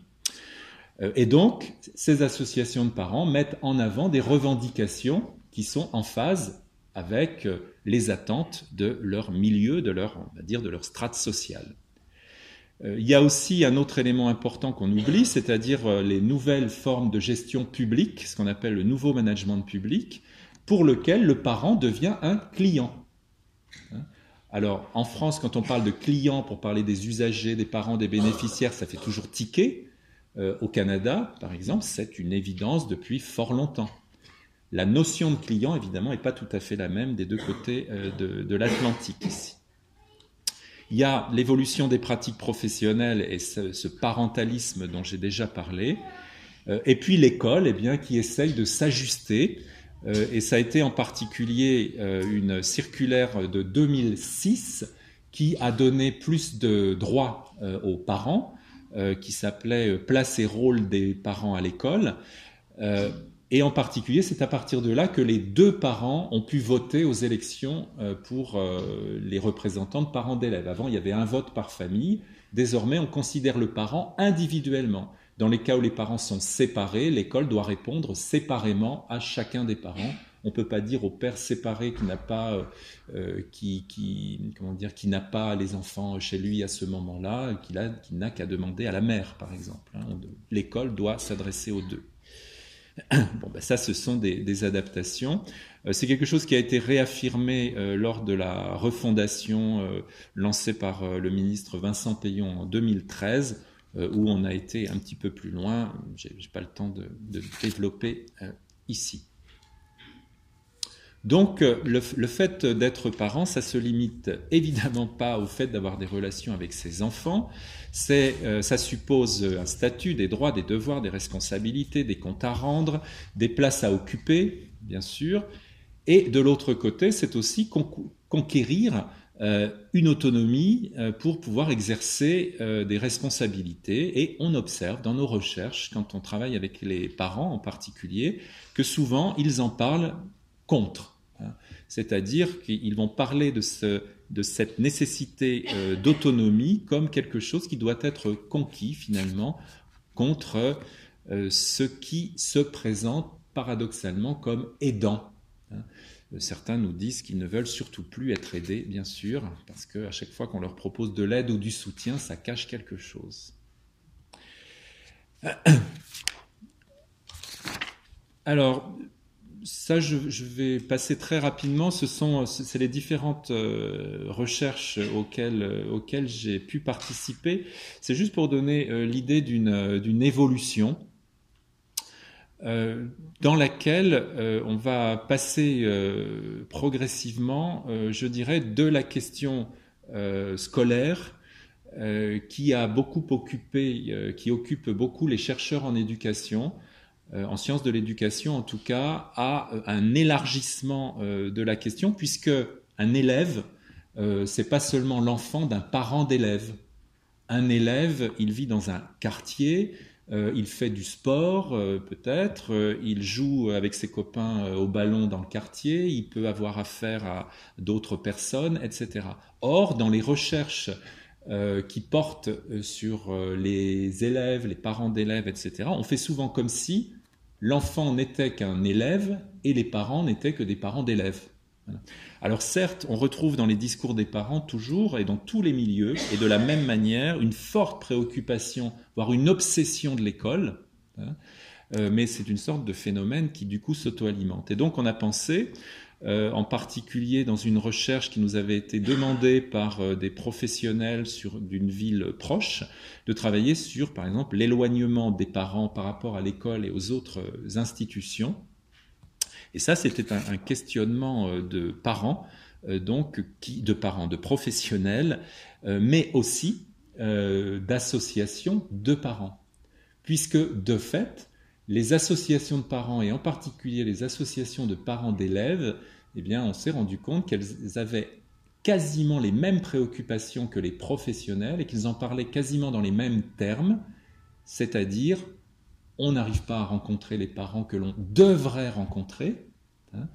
Euh, et donc, ces associations de parents mettent en avant des revendications qui sont en phase avec les attentes de leur milieu, de leur, on va dire, de leur strate sociale. Il y a aussi un autre élément important qu'on oublie, c'est-à-dire les nouvelles formes de gestion publique, ce qu'on appelle le nouveau management public, pour lequel le parent devient un client. Hein? Alors, en France, quand on parle de client pour parler des usagers, des parents, des bénéficiaires, ça fait toujours tiquer. Euh, au Canada, par exemple, c'est une évidence depuis fort longtemps. La notion de client, évidemment, n'est pas tout à fait la même des deux côtés euh, de, l'Atlantique ici. Il y a l'évolution des pratiques professionnelles et ce, parentalisme dont j'ai déjà parlé. Euh, et puis l'école, eh bien, qui essaye de s'ajuster euh, et ça a été en particulier une circulaire de 2006 qui a donné plus de droits aux parents, qui s'appelait Place et rôle des parents à l'école. Et en particulier, c'est à partir de là que les deux parents ont pu voter aux élections pour les représentants de parents d'élèves. Avant, il y avait un vote par famille. Désormais, on considère le parent individuellement. Dans les cas où les parents sont séparés, l'école doit répondre séparément à chacun des parents. On ne peut pas dire au père séparé qui n'a pas, euh, euh, qui, qui pas les enfants chez lui à ce moment-là, qu'il n'a qu'à demander à la mère, par exemple. Hein. L'école doit s'adresser aux deux. (coughs) Bon, ben ça, ce sont des, adaptations. Euh, c'est quelque chose qui a été réaffirmé lors de la refondation lancée par le ministre Vincent Payon en 2013 euh, où on a été un petit peu plus loin. Je n'ai pas le temps de, développer euh, ici. Donc euh, le, fait d'être parent, ça se limite évidemment pas au fait d'avoir des relations avec ses enfants. ça suppose un statut, des droits, des devoirs, des responsabilités, des comptes à rendre, des places à occuper, bien sûr. Et de l'autre côté, c'est aussi conquérir euh, une autonomie euh, pour pouvoir exercer euh, des responsabilités. Et on observe dans nos recherches, quand on travaille avec les parents en particulier, que souvent ils en parlent contre. C'est-à-dire qu'ils vont parler de, ce, de cette nécessité d'autonomie comme quelque chose qui doit être conquis finalement contre ce qui se présente paradoxalement comme aidant. Hein. Certains nous disent qu'ils ne veulent surtout plus être aidés, bien sûr, parce qu'à chaque fois qu'on leur propose de l'aide ou du soutien, ça cache quelque chose. (clears throat) Alors, ça, je, vais passer très rapidement. Ce sont, c'est les différentes euh, recherches auxquelles, auxquelles j'ai pu participer. C'est juste pour donner euh, l'idée d'une évolution euh, dans laquelle euh, on va passer euh, progressivement, je dirais, de la question scolaire qui a beaucoup occupé, qui occupe beaucoup les chercheurs en éducation, en sciences de l'éducation en tout cas, à un élargissement de la question, puisque un élève, c'est pas seulement l'enfant d'un parent d'élève. Un élève, il vit dans un quartier, euh, il fait du sport, euh, peut-être, euh, il joue avec ses copains au ballon dans le quartier, il peut avoir affaire à d'autres personnes, etc. Or, dans les recherches qui portent sur les élèves, les parents d'élèves, etc., on fait souvent comme si l'enfant n'était qu'un élève et les parents n'étaient que des parents d'élèves. Alors certes, on retrouve dans les discours des parents toujours et dans tous les milieux, et de la même manière, une forte préoccupation, voire une obsession de l'école, hein, euh, mais c'est une sorte de phénomène qui du coup s'auto-alimente. Et donc on a pensé, euh, en particulier dans une recherche qui nous avait été demandée par euh, des professionnels d'une ville proche, de travailler sur, par exemple, l'éloignement des parents par rapport à l'école et aux autres institutions et ça, c'était un, questionnement euh, de parents, euh, donc de parents, de professionnels, euh, mais aussi d'associations de parents. Puisque, de fait, les associations de parents, et en particulier les associations de parents d'élèves, eh bien, on s'est rendu compte qu'elles avaient quasiment les mêmes préoccupations que les professionnels et qu'ils en parlaient quasiment dans les mêmes termes, c'est-à-dire on n'arrive pas à rencontrer les parents que l'on devrait rencontrer. Hein.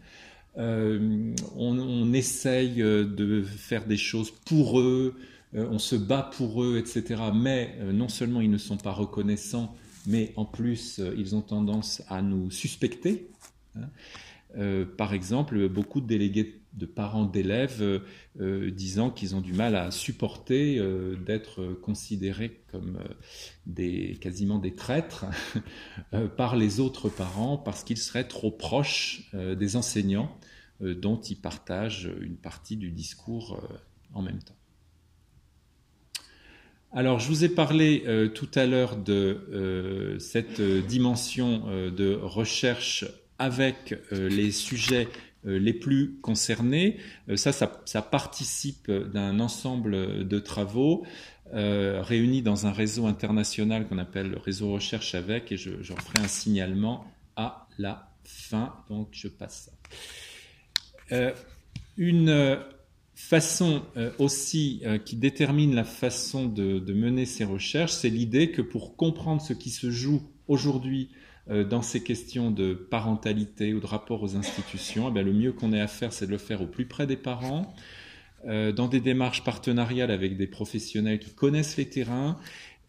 Euh, on, essaye euh, de faire des choses pour eux, euh, on se bat pour eux, etc. Mais non seulement ils ne sont pas reconnaissants, mais en plus ils ont tendance à nous suspecter. Hein. Euh, par exemple, beaucoup de délégués de parents d'élèves euh, euh, disant qu'ils ont du mal à supporter d'être considérés comme des, quasiment des traîtres (laughs) par les autres parents parce qu'ils seraient trop proches des enseignants dont ils partagent une partie du discours en même temps. Alors, je vous ai parlé tout à l'heure de cette dimension de recherche avec euh, les sujets euh, les plus concernés. Euh, ça, ça, participe d'un ensemble de travaux réunis dans un réseau international qu'on appelle le réseau recherche avec, et j'en ferai un signalement à la fin. Donc, je passe ça. une façon aussi qui détermine la façon de, mener ces recherches, c'est l'idée que pour comprendre ce qui se joue aujourd'hui euh, dans ces questions de parentalité ou de rapport aux institutions, eh le mieux qu'on ait à faire, c'est de le faire au plus près des parents, euh, dans des démarches partenariales avec des professionnels qui connaissent les terrains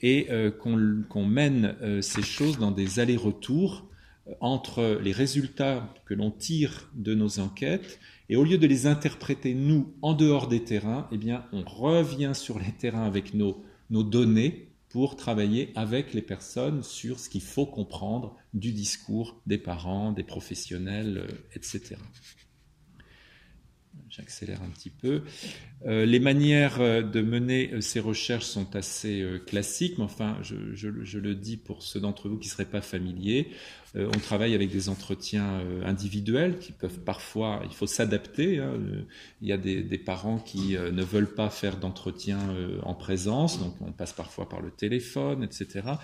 et euh, qu'on mène ces choses dans des allers-retours entre les résultats que l'on tire de nos enquêtes et au lieu de les interpréter nous en dehors des terrains, eh bien on revient sur les terrains avec nos données pour travailler avec les personnes sur ce qu'il faut comprendre du discours des parents, des professionnels, euh, etc. J'accélère un petit peu. Euh, les manières euh, de mener ces recherches sont assez classiques, mais enfin, je, le dis pour ceux d'entre vous qui ne seraient pas familiers. on travaille avec des entretiens individuels qui peuvent parfois, il faut s'adapter. Hein. Il y a des, parents qui ne veulent pas faire d'entretien en présence, donc on passe parfois par le téléphone, etc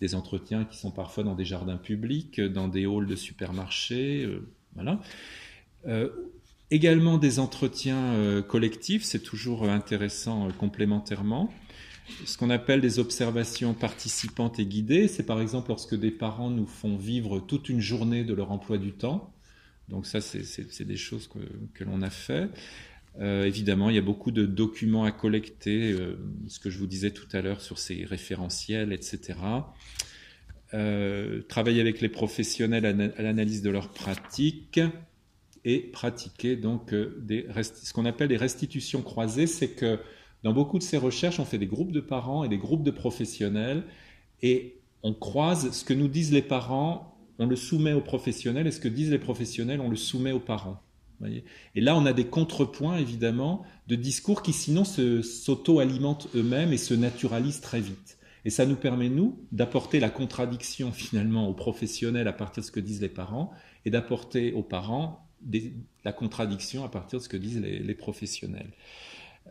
des entretiens qui sont parfois dans des jardins publics, dans des halls de supermarchés, euh, voilà. Euh, également des entretiens euh, collectifs, c'est toujours intéressant complémentairement. Ce qu'on appelle des observations participantes et guidées, c'est par exemple lorsque des parents nous font vivre toute une journée de leur emploi du temps. Donc ça, c'est des choses que, que l'on a fait. Euh, évidemment, il y a beaucoup de documents à collecter, euh, ce que je vous disais tout à l'heure sur ces référentiels, etc. Euh, travailler avec les professionnels à, l'analyse de leurs pratiques et pratiquer donc des ce qu'on appelle des restitutions croisées, c'est que dans beaucoup de ces recherches, on fait des groupes de parents et des groupes de professionnels et on croise ce que nous disent les parents, on le soumet aux professionnels et ce que disent les professionnels, on le soumet aux parents et là, on a des contrepoints, évidemment, de discours qui sinon s'auto-alimentent eux-mêmes et se naturalisent très vite. Et ça nous permet, nous, d'apporter la contradiction finalement aux professionnels à partir de ce que disent les parents et d'apporter aux parents la contradiction à partir de ce que disent les, professionnels.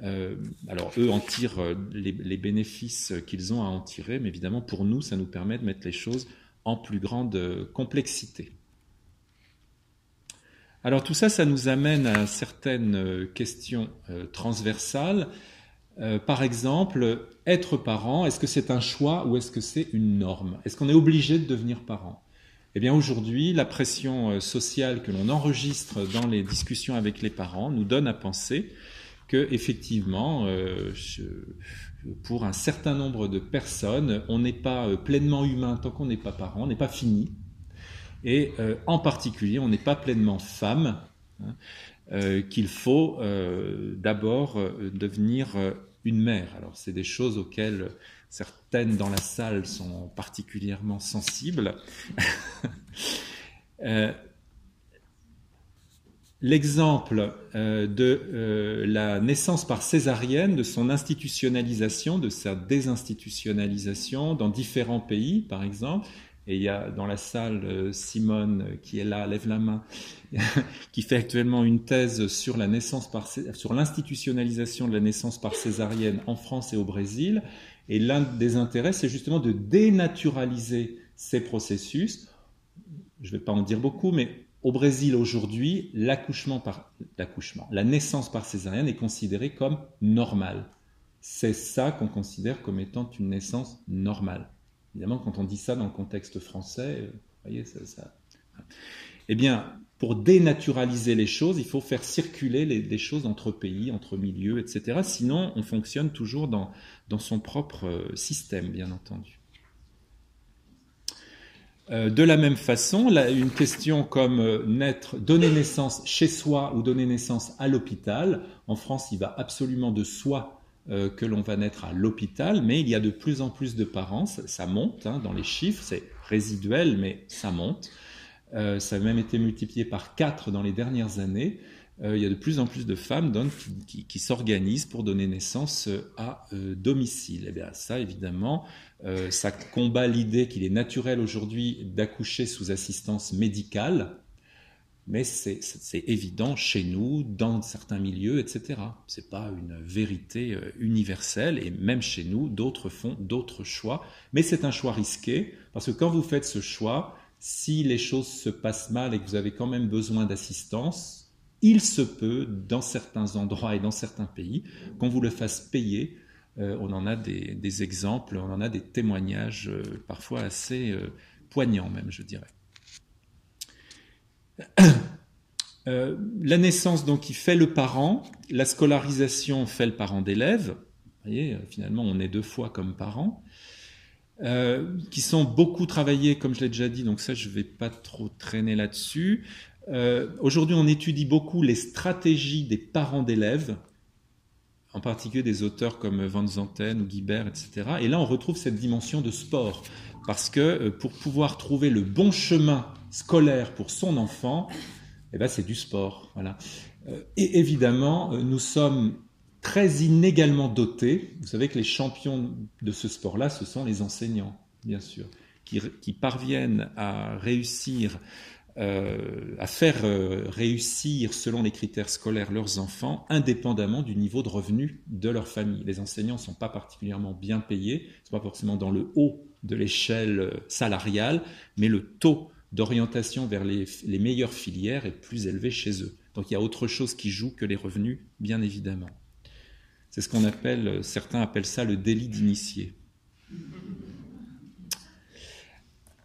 Euh, alors eux en tirent euh, les, bénéfices qu'ils ont à en tirer, mais évidemment pour nous, ça nous permet de mettre les choses en plus grande complexité. Alors tout ça, ça nous amène à certaines euh, questions euh, transversales. Euh, par exemple, être parent, est-ce que c'est un choix ou est-ce que c'est une norme? Est-ce qu'on est obligé de devenir parent? Eh bien aujourd'hui, la pression sociale que l'on enregistre dans les discussions avec les parents nous donne à penser que effectivement, pour un certain nombre de personnes, on n'est pas pleinement humain tant qu'on n'est pas parent, on n'est pas fini. Et euh, en particulier, on n'est pas pleinement femme, hein, euh, qu'il faut euh, d'abord devenir une mère. Alors c'est des choses auxquelles certaines dans la salle sont particulièrement sensibles. (laughs) L'exemple de la naissance par césarienne, de son institutionnalisation, de sa désinstitutionnalisation dans différents pays, par exemple, Et il y a dans la salle Simone qui est là, lève la main, (laughs) qui fait actuellement une thèse sur la naissance par sur l'institutionnalisation de la naissance par césarienne en France et au Brésil. Et l'un des intérêts, c'est justement de dénaturaliser ces processus. Je ne vais pas en dire beaucoup, mais au Brésil aujourd'hui, l'accouchement par l'accouchement, la naissance par césarienne est considérée comme normale. C'est ça qu'on considère comme étant une naissance normale. Évidemment, quand on dit ça dans le contexte français, euh, vous voyez, ça, ça... Eh bien, pour dénaturaliser les choses, il faut faire circuler les, choses entre pays, entre milieux, etc. Sinon, on fonctionne toujours dans, son propre euh, système, bien entendu. Euh, de la même façon, une question comme naître, donner naissance chez soi ou donner naissance à l'hôpital, en France, il va absolument de soi que l'on va naître à l'hôpital, mais il y a de plus en plus de parents, ça, monte hein, dans les chiffres, c'est résiduel, mais ça monte, euh, ça a même été multiplié par 4 dans les dernières années. Euh, il y a de plus en plus de femmes, d'hommes qui, s'organisent pour donner naissance euh, à domicile. Et eh bien ça, évidemment, ça combat l'idée qu'il est naturel aujourd'hui d'accoucher sous assistance médicale, mais c'est évident chez nous, dans certains milieux, etc. Ce n'est pas une vérité universelle, et même chez nous, d'autres font d'autres choix, mais c'est un choix risqué, parce que quand vous faites ce choix, si les choses se passent mal et que vous avez quand même besoin d'assistance, il se peut, dans certains endroits et dans certains pays, qu'on vous le fasse payer. Euh, on en a des, exemples, on en a des témoignages euh, parfois assez euh, poignants même, je dirais. La naissance, donc, qui fait le parent, la scolarisation fait le parent d'élève. Vous voyez, finalement, on est deux fois comme parent. Euh, qui sont beaucoup travaillés, comme je l'ai déjà dit, donc ça, je ne vais pas trop traîner là-dessus. Euh, aujourd'hui, on étudie beaucoup les stratégies des parents d'élèves, en particulier des auteurs comme Van Zanten ou Guibert, etc. Et là, on retrouve cette dimension de sport, parce que euh, pour pouvoir trouver le bon chemin scolaire pour son enfant, eh ben, c'est du sport. Voilà. Et évidemment, nous sommes très inégalement dotés. Vous savez que les champions de ce sport-là, ce sont les enseignants, bien sûr, qui, parviennent à réussir, euh, à faire euh, réussir selon les critères scolaires leurs enfants, indépendamment du niveau de revenu de leur famille. Les enseignants ne sont pas particulièrement bien payés, ne sont pas forcément dans le haut de l'échelle euh, salariale, mais le taux d'orientation vers les, les meilleures filières est plus élevé chez eux. Donc il y a autre chose qui joue que les revenus, bien évidemment. C'est ce qu'on appelle, certains appellent ça le délit d'initié.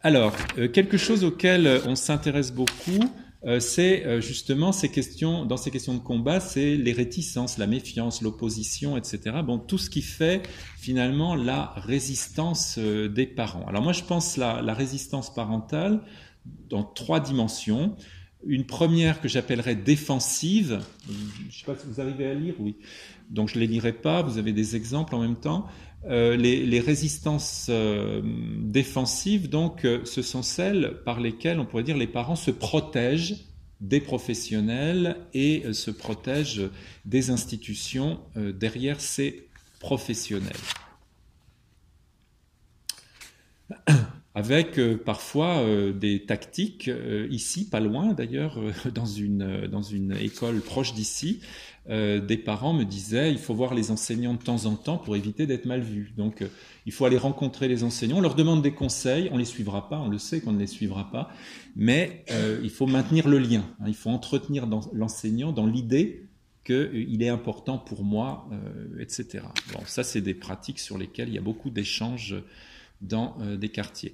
Alors, euh, quelque chose auquel on s'intéresse beaucoup, euh, c'est euh, justement ces questions, dans ces questions de combat, c'est les réticences, la méfiance, l'opposition, etc. Bon, tout ce qui fait finalement la résistance des parents. Alors moi, je pense la, la résistance parentale dans trois dimensions. Une première que j'appellerais défensive. Je ne sais pas si vous arrivez à lire, oui donc je ne les lirai pas, vous avez des exemples en même temps. Euh, les, résistances euh, défensives, donc, euh, ce sont celles par lesquelles on pourrait dire les parents se protègent des professionnels et se protègent des institutions derrière ces professionnels. (coughs) Avec parfois des tactiques, ici, pas loin d'ailleurs, dans une, dans une école proche d'ici, euh, des parents me disaient il faut voir les enseignants de temps en temps pour éviter d'être mal vu. Donc euh, il faut aller rencontrer les enseignants, on leur demande des conseils, on les suivra pas, on le sait qu'on ne les suivra pas, mais euh, il faut maintenir le lien, hein. il faut entretenir l'enseignant dans l'idée qu'il est important pour moi, etc. Bon, ça c'est des pratiques sur lesquelles il y a beaucoup d'échanges dans des quartiers.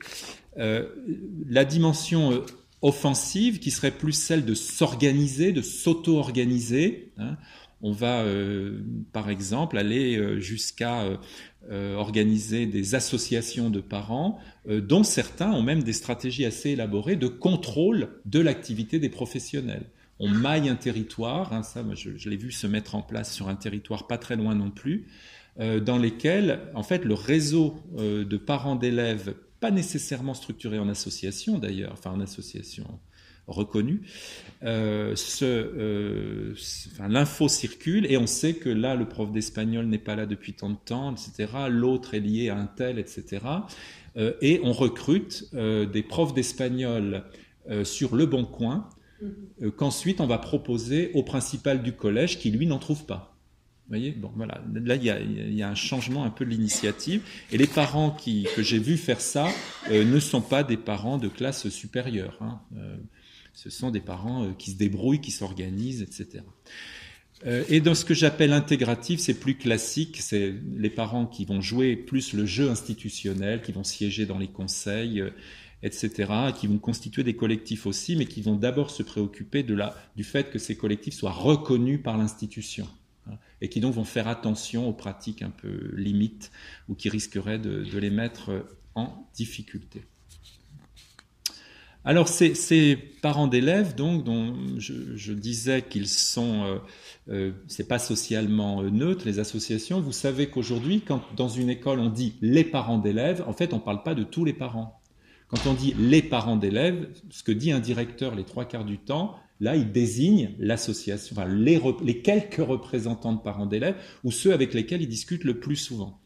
la dimension offensive qui serait plus celle de s'organiser, de s'auto-organiser. Hein. On va, euh, par exemple, aller euh, jusqu'à euh, organiser des associations de parents, dont certains ont même des stratégies assez élaborées de contrôle de l'activité des professionnels. On maille un territoire, hein, ça, je, je l'ai vu se mettre en place sur un territoire pas très loin non plus, dans lesquels, en fait, le réseau de parents d'élèves pas nécessairement structuré en association d'ailleurs, enfin en association, reconnu. L'info circule et on sait que là, le prof d'espagnol n'est pas là depuis tant de temps, etc. L'autre est lié à un tel, etc. et on recrute des profs d'espagnol sur le bon coin euh, qu'ensuite on va proposer au principal du collège qui lui n'en trouve pas. Vous voyez, bon, voilà. Là, il y, a, un changement un peu de l'initiative. Et les parents qui, que j'ai vu faire ça euh, ne sont pas des parents de classe supérieure. Hein. Euh, ce sont des parents qui se débrouillent, qui s'organisent, etc. et dans ce que j'appelle intégratif, c'est plus classique. C'est les parents qui vont jouer plus le jeu institutionnel, qui vont siéger dans les conseils etc., qui vont constituer des collectifs aussi, mais qui vont d'abord se préoccuper de la, du fait que ces collectifs soient reconnus par l'institution, et qui donc vont faire attention aux pratiques un peu limites ou qui risqueraient de, les mettre en difficulté. Alors ces, parents d'élèves, donc, dont je, disais qu'ils sont, euh, euh, c'est pas socialement euh, neutre les associations. Vous savez qu'aujourd'hui, quand dans une école on dit les parents d'élèves, en fait on ne parle pas de tous les parents. Quand on dit les parents d'élèves, ce que dit un directeur les trois quarts du temps, là, il désigne l'association, les, quelques représentants de parents d'élèves ou ceux avec lesquels il discute le plus souvent.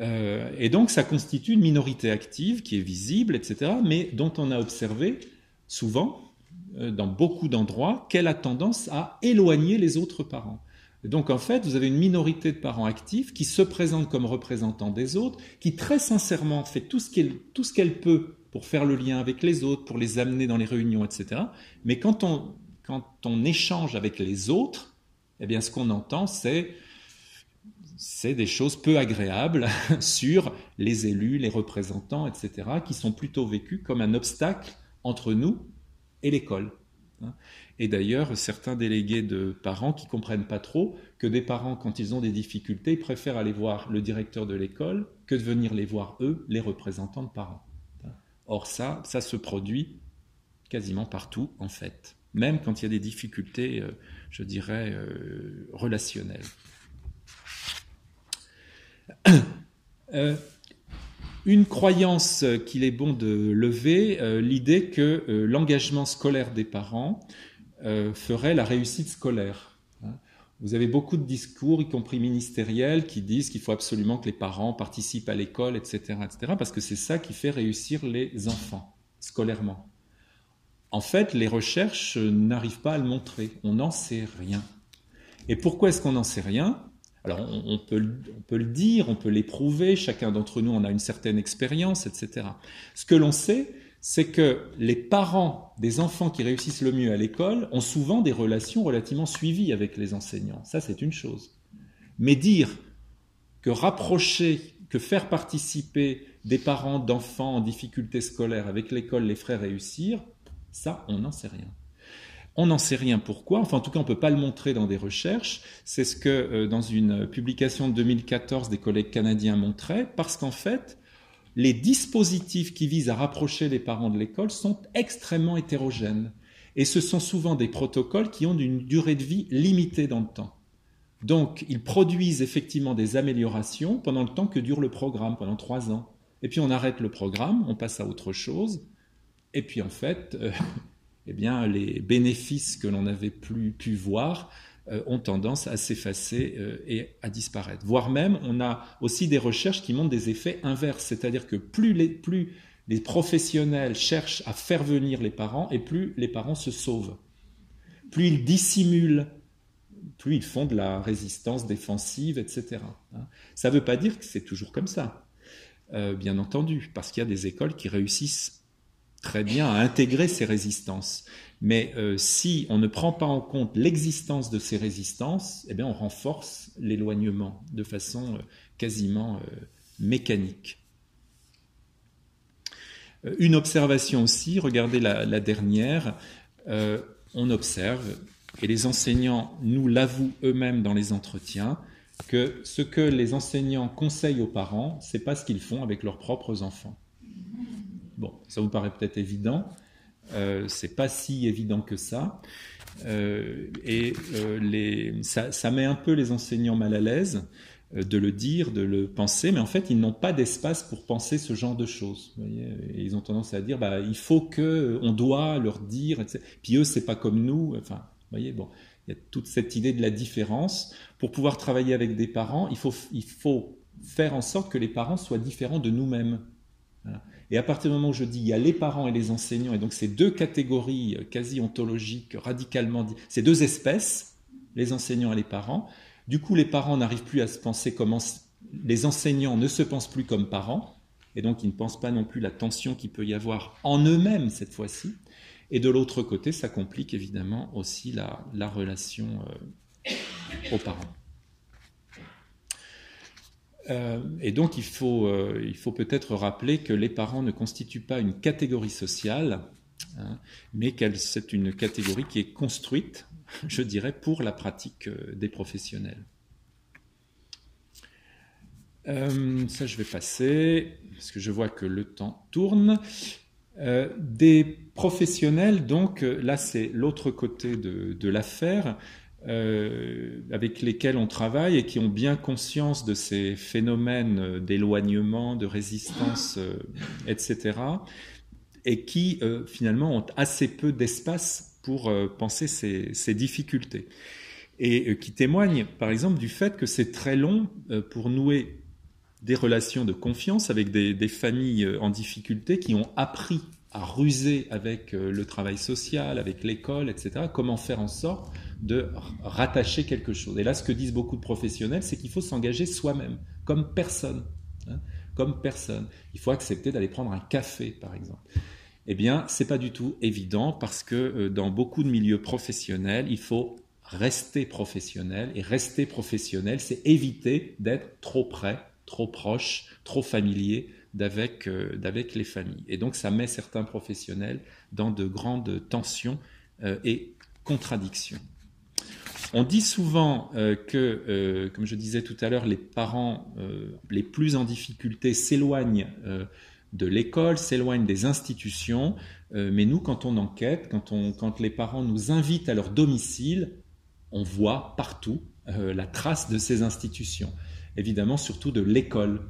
Euh, et donc, ça constitue une minorité active qui est visible, etc., mais dont on a observé souvent, euh, dans beaucoup d'endroits, qu'elle a tendance à éloigner les autres parents. donc, en fait, vous avez une minorité de parents actifs qui se présentent comme représentants des autres, qui très sincèrement fait tout ce qu'elle peut pour faire le lien avec les autres, pour les amener dans les réunions, etc. Mais quand on, échange avec les autres, eh bien, ce qu'on entend, c'est c'est des choses peu agréables (laughs) sur les élus, les représentants, etc., qui sont plutôt vécus comme un obstacle entre nous et l'école. Hein. Et d'ailleurs, certains délégués de parents qui comprennent pas trop que des parents, quand ils ont des difficultés, préfèrent aller voir le directeur de l'école que de venir les voir eux, les représentants de parents. Or ça, ça se produit quasiment partout en fait, même quand il y a des difficultés, euh, je dirais, euh, relationnelles. (coughs) Euh, une croyance qu'il est bon de lever, l'idée que l'engagement scolaire des parents ferait la réussite scolaire. Vous avez beaucoup de discours, y compris ministériels, qui disent qu'il faut absolument que les parents participent à l'école, etc., etc., parce que c'est ça qui fait réussir les enfants scolairement. En fait, les recherches n'arrivent pas à le montrer. On n'en sait rien. Et pourquoi est-ce qu'on n'en sait rien? Alors, on, peut, on peut le dire, on peut l'éprouver. Chacun d'entre nous en a une certaine expérience, etc. Ce que l'on sait, c'est que les parents des enfants qui réussissent le mieux à l'école ont souvent des relations relativement suivies avec les enseignants. Ça, c'est une chose. Mais dire que rapprocher, que faire participer des parents d'enfants en difficulté scolaire avec l'école les ferait réussir, ça, on n'en sait rien. On n'en sait rien pourquoi, enfin en tout cas on ne peut pas le montrer dans des recherches, c'est ce que euh, dans une publication de 2014 des collègues canadiens montraient, parce qu'en fait, les dispositifs qui visent à rapprocher les parents de l'école sont extrêmement hétérogènes. Et ce sont souvent des protocoles qui ont une durée de vie limitée dans le temps. Donc, ils produisent effectivement des améliorations pendant le temps que dure le programme, pendant trois ans. Et puis on arrête le programme, on passe à autre chose. Et puis en fait, euh, (laughs) eh bien, les bénéfices que l'on avait plus pu voir ont tendance à s'effacer euh, et à disparaître. Voire même, on a aussi des recherches qui montrent des effets inverses, c'est-à-dire que plus les, plus les professionnels cherchent à faire venir les parents et plus les parents se sauvent. Plus ils dissimulent, plus ils font de la résistance défensive, etc. Hein. Ça ne veut pas dire que c'est toujours comme ça, euh, bien entendu, parce qu'il y a des écoles qui réussissent très bien à intégrer ces résistances. Mais euh, si on ne prend pas en compte l'existence de ces résistances, eh bien on renforce l'éloignement de façon euh, quasiment euh, mécanique. Une observation aussi, regardez la, dernière, on observe, et les enseignants nous l'avouent eux-mêmes dans les entretiens, que ce que les enseignants conseillent aux parents, c'est pas ce qu'ils font avec leurs propres enfants. Bon, ça vous paraît peut-être évident, euh, c'est pas si évident que ça. Euh, et euh, ça, met un peu les enseignants mal à l'aise de le dire, de le penser, mais en fait, ils n'ont pas d'espace pour penser ce genre de choses. ils ont tendance à dire, bah, il faut que, on doit leur dire. Puis eux, c'est pas comme nous. Enfin, vous voyez, bon, il y a toute cette idée de la différence. Pour pouvoir travailler avec des parents, il faut, il faut faire en sorte que les parents soient différents de nous-mêmes. Et à partir du moment où je dis il y a les parents et les enseignants, et donc ces deux catégories quasi ontologiques radicalement, ces deux espèces, les enseignants et les parents, du coup, les parents n'arrivent plus à se penser comme les enseignants ne se pensent plus comme parents, et donc ils ne pensent pas non plus la tension qu'il peut y avoir en eux-mêmes cette fois-ci. Et de l'autre côté, ça complique évidemment aussi la, relation euh, aux parents. Euh, et donc il faut, euh, faut peut-être rappeler que les parents ne constituent pas une catégorie sociale, hein, mais que c'est une catégorie qui est construite je dirais, pour la pratique euh, des professionnels. Ça, je vais passer, parce que je vois que le temps tourne. Des professionnels, donc, là, c'est l'autre côté de, l'affaire, avec lesquels on travaille et qui ont bien conscience de ces phénomènes d'éloignement, de résistance, etc., et qui, finalement, ont assez peu d'espace pour euh, penser ces, difficultés. Et euh, qui témoigne, par exemple, du fait que c'est très long euh, pour nouer des relations de confiance avec des, familles en difficulté qui ont appris à ruser avec le travail social, avec l'école, etc. Comment faire en sorte de rattacher quelque chose. Et là, ce que disent beaucoup de professionnels, c'est qu'il faut s'engager soi-même, comme personne. Hein, comme personne. Il faut accepter d'aller prendre un café, par exemple. Eh bien, c'est pas du tout évident parce que euh, dans beaucoup de milieux professionnels, il faut rester professionnel et rester professionnel, c'est éviter d'être trop près, trop proche, trop familier d'avec euh, les familles. Et donc, ça met certains professionnels dans de grandes tensions euh, et contradictions. On dit souvent que, comme je disais tout à l'heure, les parents les plus en difficulté s'éloignent de l'école, s'éloignent des institutions. Euh, mais nous, quand on enquête, quand, les parents nous invitent à leur domicile, on voit partout euh, la trace de ces institutions. Évidemment, surtout de l'école.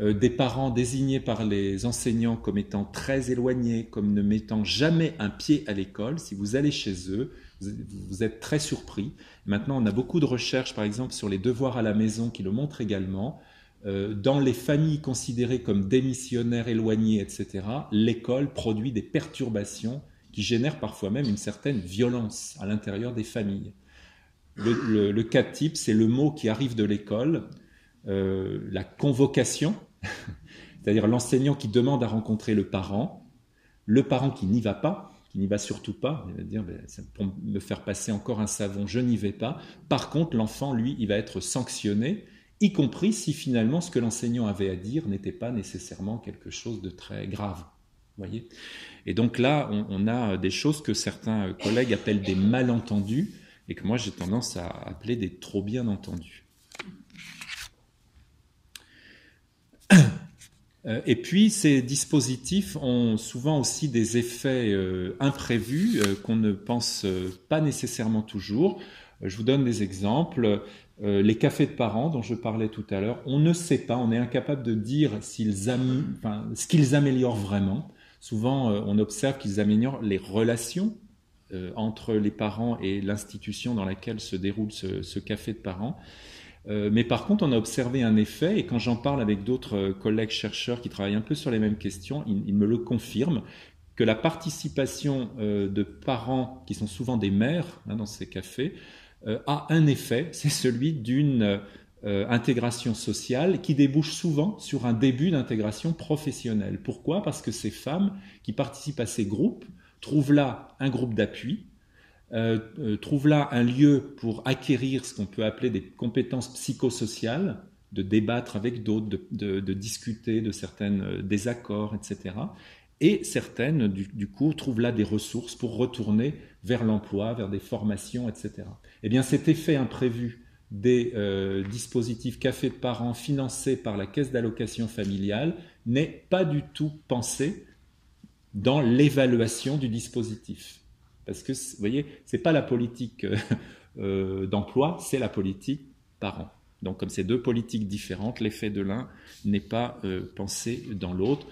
Euh, des parents désignés par les enseignants comme étant très éloignés, comme ne mettant jamais un pied à l'école. Si vous allez chez eux, vous êtes très surpris. Maintenant, on a beaucoup de recherches, par exemple, sur les devoirs à la maison qui le montrent également. Euh, dans les familles considérées comme démissionnaires, éloignées, etc., l'école produit des perturbations qui génèrent parfois même une certaine violence à l'intérieur des familles. Le, cas type, c'est le mot qui arrive de l'école, euh, la convocation, (laughs) c'est-à-dire l'enseignant qui demande à rencontrer le parent, le parent qui n'y va pas, qui n'y va surtout pas, il va dire ben, pour me faire passer encore un savon, je n'y vais pas. Par contre, l'enfant, lui, il va être sanctionné y compris si finalement ce que l'enseignant avait à dire n'était pas nécessairement quelque chose de très grave. Voyez? Et donc là, on, a des choses que certains collègues appellent des malentendus et que moi j'ai tendance à appeler des trop bien entendus. Et puis, ces dispositifs ont souvent aussi des effets euh, imprévus euh, qu'on ne pense pas nécessairement toujours. Je vous donne des exemples. Euh, les cafés de parents dont je parlais tout à l'heure, on ne sait pas, on est incapable de dire ce qu'ils améliorent vraiment. Souvent, euh, on observe qu'ils améliorent les relations euh, entre les parents et l'institution dans laquelle se déroule ce, café de parents. Mais par contre, on a observé un effet, et quand j'en parle avec d'autres collègues chercheurs qui travaillent un peu sur les mêmes questions, ils, me le confirment, que la participation de parents, qui sont souvent des mères hein, dans ces cafés, euh, a un effet, (laughs) c'est celui d'une euh, intégration sociale qui débouche souvent sur un début d'intégration professionnelle. Pourquoi? Parce que ces femmes qui participent à ces groupes trouvent là un groupe d'appui, euh, trouvent là un lieu pour acquérir ce qu'on peut appeler des compétences psychosociales, de débattre avec d'autres, de, discuter de certains désaccords, etc. Et certaines, du, coup, trouvent là des ressources pour retourner vers l'emploi, vers des formations, etc. Eh bien, cet effet imprévu des euh, dispositifs café de parents financés par la caisse d'allocation familiale n'est pas du tout pensé dans l'évaluation du dispositif. Parce que, vous voyez, ce n'est pas la politique euh, euh, d'emploi, c'est la politique parent. Donc comme c'est deux politiques différentes, l'effet de l'un n'est pas pensé dans l'autre.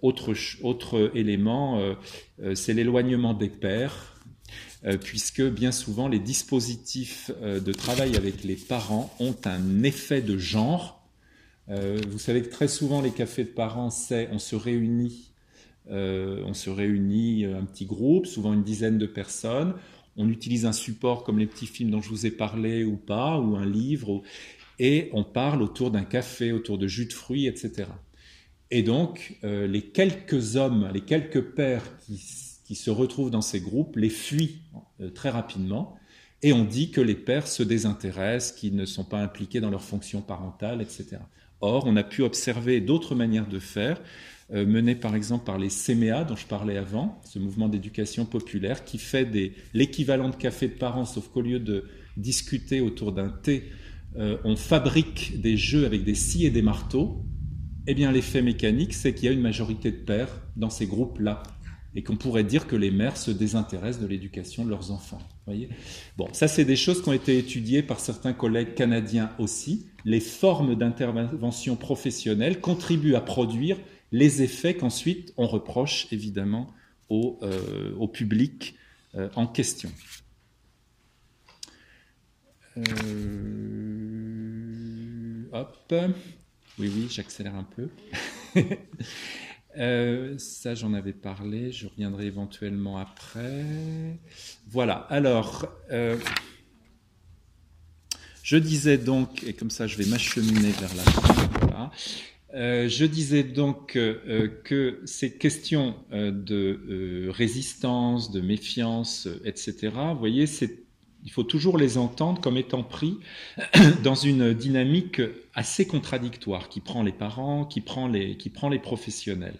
autre, autre élément, c'est l'éloignement des pères, puisque bien souvent les dispositifs de travail avec les parents ont un effet de genre euh, vous savez que très souvent, les cafés de parents, c'est on se réunit, euh, on se réunit euh, un petit groupe, souvent une dizaine de personnes. On utilise un support comme les petits films dont je vous ai parlé ou pas, ou un livre, et on parle autour d'un café, autour de jus de fruits, etc. Et donc, les quelques hommes, les quelques pères qui, se retrouvent dans ces groupes les fuient très rapidement. Et on dit que les pères se désintéressent, qu'ils ne sont pas impliqués dans leur fonction parentale, etc. Or, on a pu observer d'autres manières de faire, euh, menées par exemple par les CMEA dont je parlais avant, ce mouvement d'éducation populaire qui fait l'équivalent de café de parents, sauf qu'au lieu de discuter autour d'un thé, euh, on fabrique des jeux avec des scies et des marteaux. Eh bien, l'effet mécanique, c'est qu'il y a une majorité de pères dans ces groupes-là et qu'on pourrait dire que les mères se désintéressent de l'éducation de leurs enfants. Voyez? Bon, ça c'est des choses qui ont été étudiées par certains collègues canadiens aussi. Les formes d'intervention professionnelle contribuent à produire les effets qu'ensuite on reproche évidemment au, euh, public euh, en question. Euh, hop, oui, oui, j'accélère un peu. (laughs) Ça, j'en avais parlé, je reviendrai éventuellement après. Voilà, alors, je disais donc, et comme ça je vais m'acheminer vers la fin, euh, je disais donc que ces questions de résistance, de méfiance, etc., vous voyez, il faut toujours les entendre comme étant pris (clears throat) dans une dynamique assez contradictoire qui prend les parents, qui prend les, qui prend les professionnels.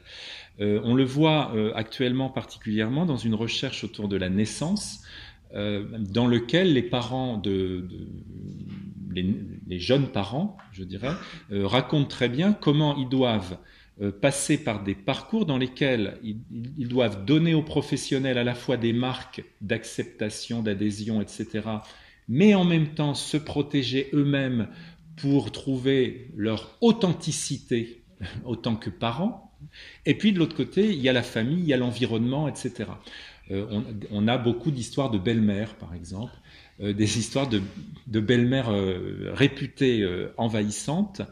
Euh, on le voit euh, actuellement particulièrement dans une recherche autour de la naissance, euh, dans lequel les parents de, les, jeunes parents, je dirais, racontent très bien comment ils doivent euh, passer par des parcours dans lesquels ils, doivent donner aux professionnels à la fois des marques d'acceptation, d'adhésion, etc., mais en même temps se protéger eux-mêmes pour trouver leur authenticité (laughs) autant que parents. Et puis de l'autre côté, il y a la famille, il y a l'environnement, etc. Euh, on, a beaucoup d'histoires de belles-mères, par exemple, euh, des histoires de, belles-mères réputées envahissantes.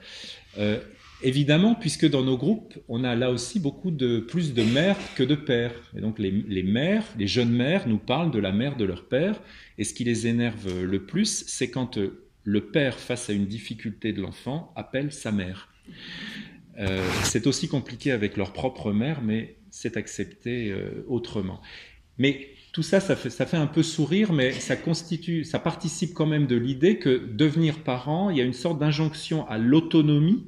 Évidemment, puisque dans nos groupes, on a là aussi beaucoup de plus de mères que de pères. Et donc les, mères, les jeunes mères nous parlent de la mère de leur père. Et ce qui les énerve le plus, c'est quand euh, le père, face à une difficulté de l'enfant, appelle sa mère. Euh, c'est aussi compliqué avec leur propre mère, mais c'est accepté euh, autrement. Mais tout ça, ça fait, un peu sourire, mais ça constitue, ça participe quand même de l'idée que devenir parent, il y a une sorte d'injonction à l'autonomie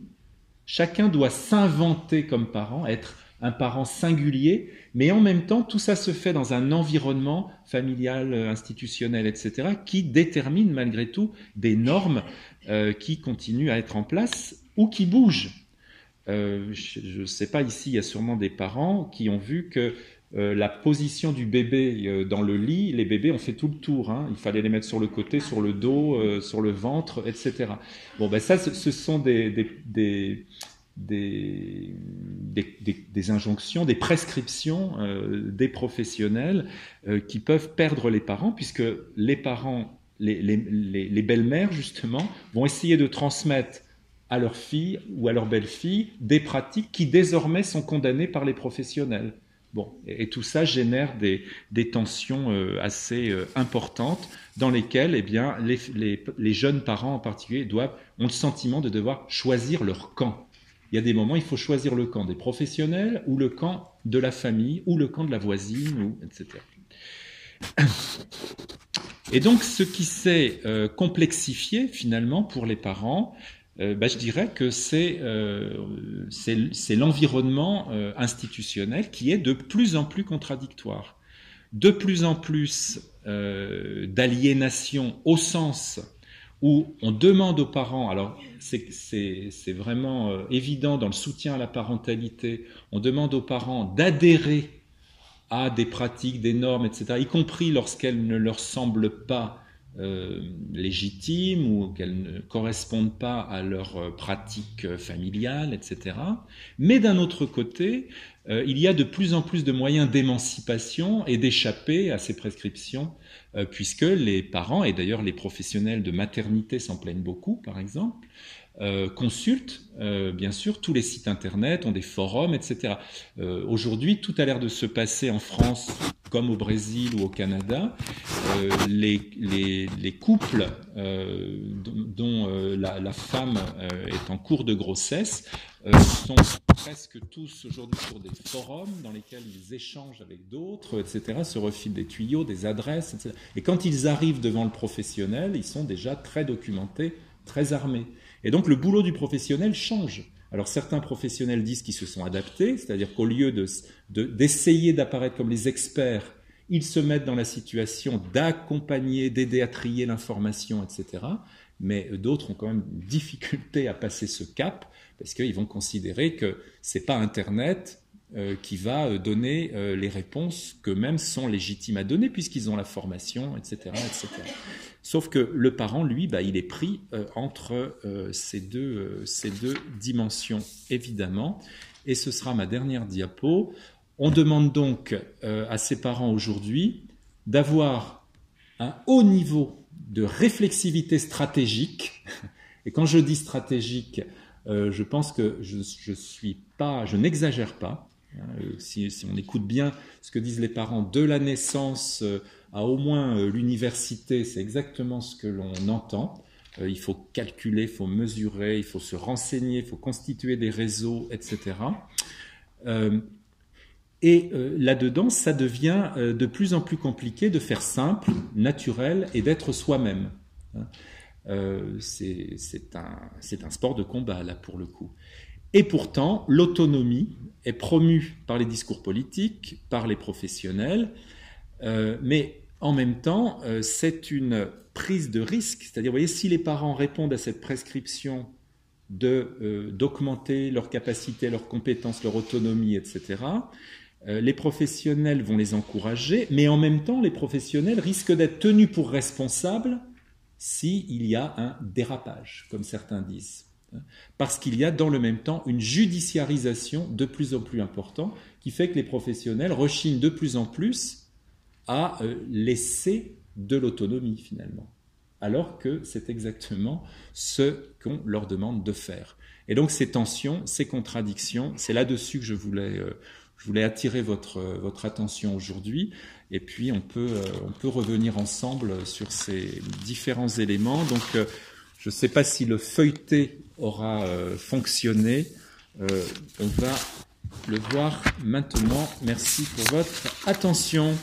Chacun doit s'inventer comme parent, être un parent singulier, mais en même temps, tout ça se fait dans un environnement familial, euh, institutionnel, etc., qui détermine malgré tout des normes euh, qui continuent à être en place ou qui bougent. Euh, je ne sais pas, ici, il y a sûrement des parents qui ont vu que euh, la position du bébé euh, dans le lit, les bébés ont fait tout le tour. Hein. Il fallait les mettre sur le côté, sur le dos, euh, sur le ventre, etc. Bon, ben ça, ce, sont des, des, des, des, injonctions, des prescriptions des professionnels qui peuvent perdre les parents, puisque les parents, les, les, les belles-mères, justement, vont essayer de transmettre à leurs filles ou à leurs belles-filles des pratiques qui désormais sont condamnées par les professionnels. Bon, et, tout ça génère des, tensions euh, assez euh, importantes dans lesquelles eh bien, les, jeunes parents en particulier ont le sentiment de devoir choisir leur camp. Il y a des moments, il faut choisir le camp des professionnels ou le camp de la famille ou le camp de la voisine, ou, etc. Et donc, ce qui s'est euh, complexifié finalement pour les parents, euh, bah, je dirais que c'est euh, l'environnement euh, institutionnel qui est de plus en plus contradictoire, de plus en plus d'aliénation au sens où on demande aux parents, alors c'est vraiment évident dans le soutien à la parentalité, on demande aux parents d'adhérer à des pratiques, des normes, etc., y compris lorsqu'elles ne leur semblent pas euh, légitimes ou qu'elles ne correspondent pas à leur pratique familiale, etc. Mais d'un autre côté, il y a de plus en plus de moyens d'émancipation et d'échapper à ces prescriptions, puisque les parents, et d'ailleurs les professionnels de maternité s'en plaignent beaucoup, par exemple, euh, consultent euh, bien sûr tous les sites internet, ont des forums, etc. Euh, aujourd'hui, tout a l'air de se passer en France comme au Brésil ou au Canada. Les, les, les, couples dont la, la, femme est en cours de grossesse sont presque tous aujourd'hui sur des forums dans lesquels ils échangent avec d'autres, etc., se refilent des tuyaux, des adresses, etc. Et quand ils arrivent devant le professionnel, ils sont déjà très documentés, très armés. Et donc le boulot du professionnel change. Alors certains professionnels disent qu'ils se sont adaptés, c'est-à-dire qu'au lieu d'essayer d'apparaître comme les experts, ils se mettent dans la situation d'accompagner, d'aider à trier l'information, etc. Mais d'autres ont quand même une difficulté à passer ce cap parce qu'ils vont considérer que c'est pas Internet euh, qui va euh, donner euh, les réponses qu'eux-mêmes sont légitimes à donner puisqu'ils ont la formation, etc., etc. Sauf que le parent, lui, bah, il est pris entre ces, deux, ces deux dimensions, évidemment. Et ce sera ma dernière diapo. On demande donc à ses parents aujourd'hui d'avoir un haut niveau de réflexivité stratégique. Et quand je dis stratégique, je pense que je suis pas, je n'exagère pas. Euh, si, on écoute bien ce que disent les parents de la naissance euh, à au moins euh, l'université, c'est exactement ce que l'on entend. il faut calculer, il faut mesurer, il faut se renseigner, il faut constituer des réseaux, etc. et là-dedans, ça devient de plus en plus compliqué de faire simple, naturel et d'être soi-même. Hein. c'est un, sport de combat, là, pour le coup. Et pourtant, l'autonomie est promue par les discours politiques, par les professionnels, euh, mais en même temps, euh, c'est une prise de risque. C'est-à-dire, vous voyez, si les parents répondent à cette prescription euh, d'augmenter leur capacité, leurs compétences, leur autonomie, etc., les professionnels vont les encourager, mais en même temps, les professionnels risquent d'être tenus pour responsables s'il y a un dérapage, comme certains disent parce qu'il y a dans le même temps une judiciarisation de plus en plus importante qui fait que les professionnels rechignent de plus en plus à euh, laisser de l'autonomie finalement, alors que c'est exactement ce qu'on leur demande de faire. Et donc ces tensions, ces contradictions, c'est là-dessus que je voulais, euh, attirer votre, votre attention aujourd'hui. Et puis on peut, euh, on peut revenir ensemble sur ces différents éléments. Donc je ne sais pas si le feuilleté aura euh, fonctionné. Euh, on va le voir maintenant. Merci pour votre attention.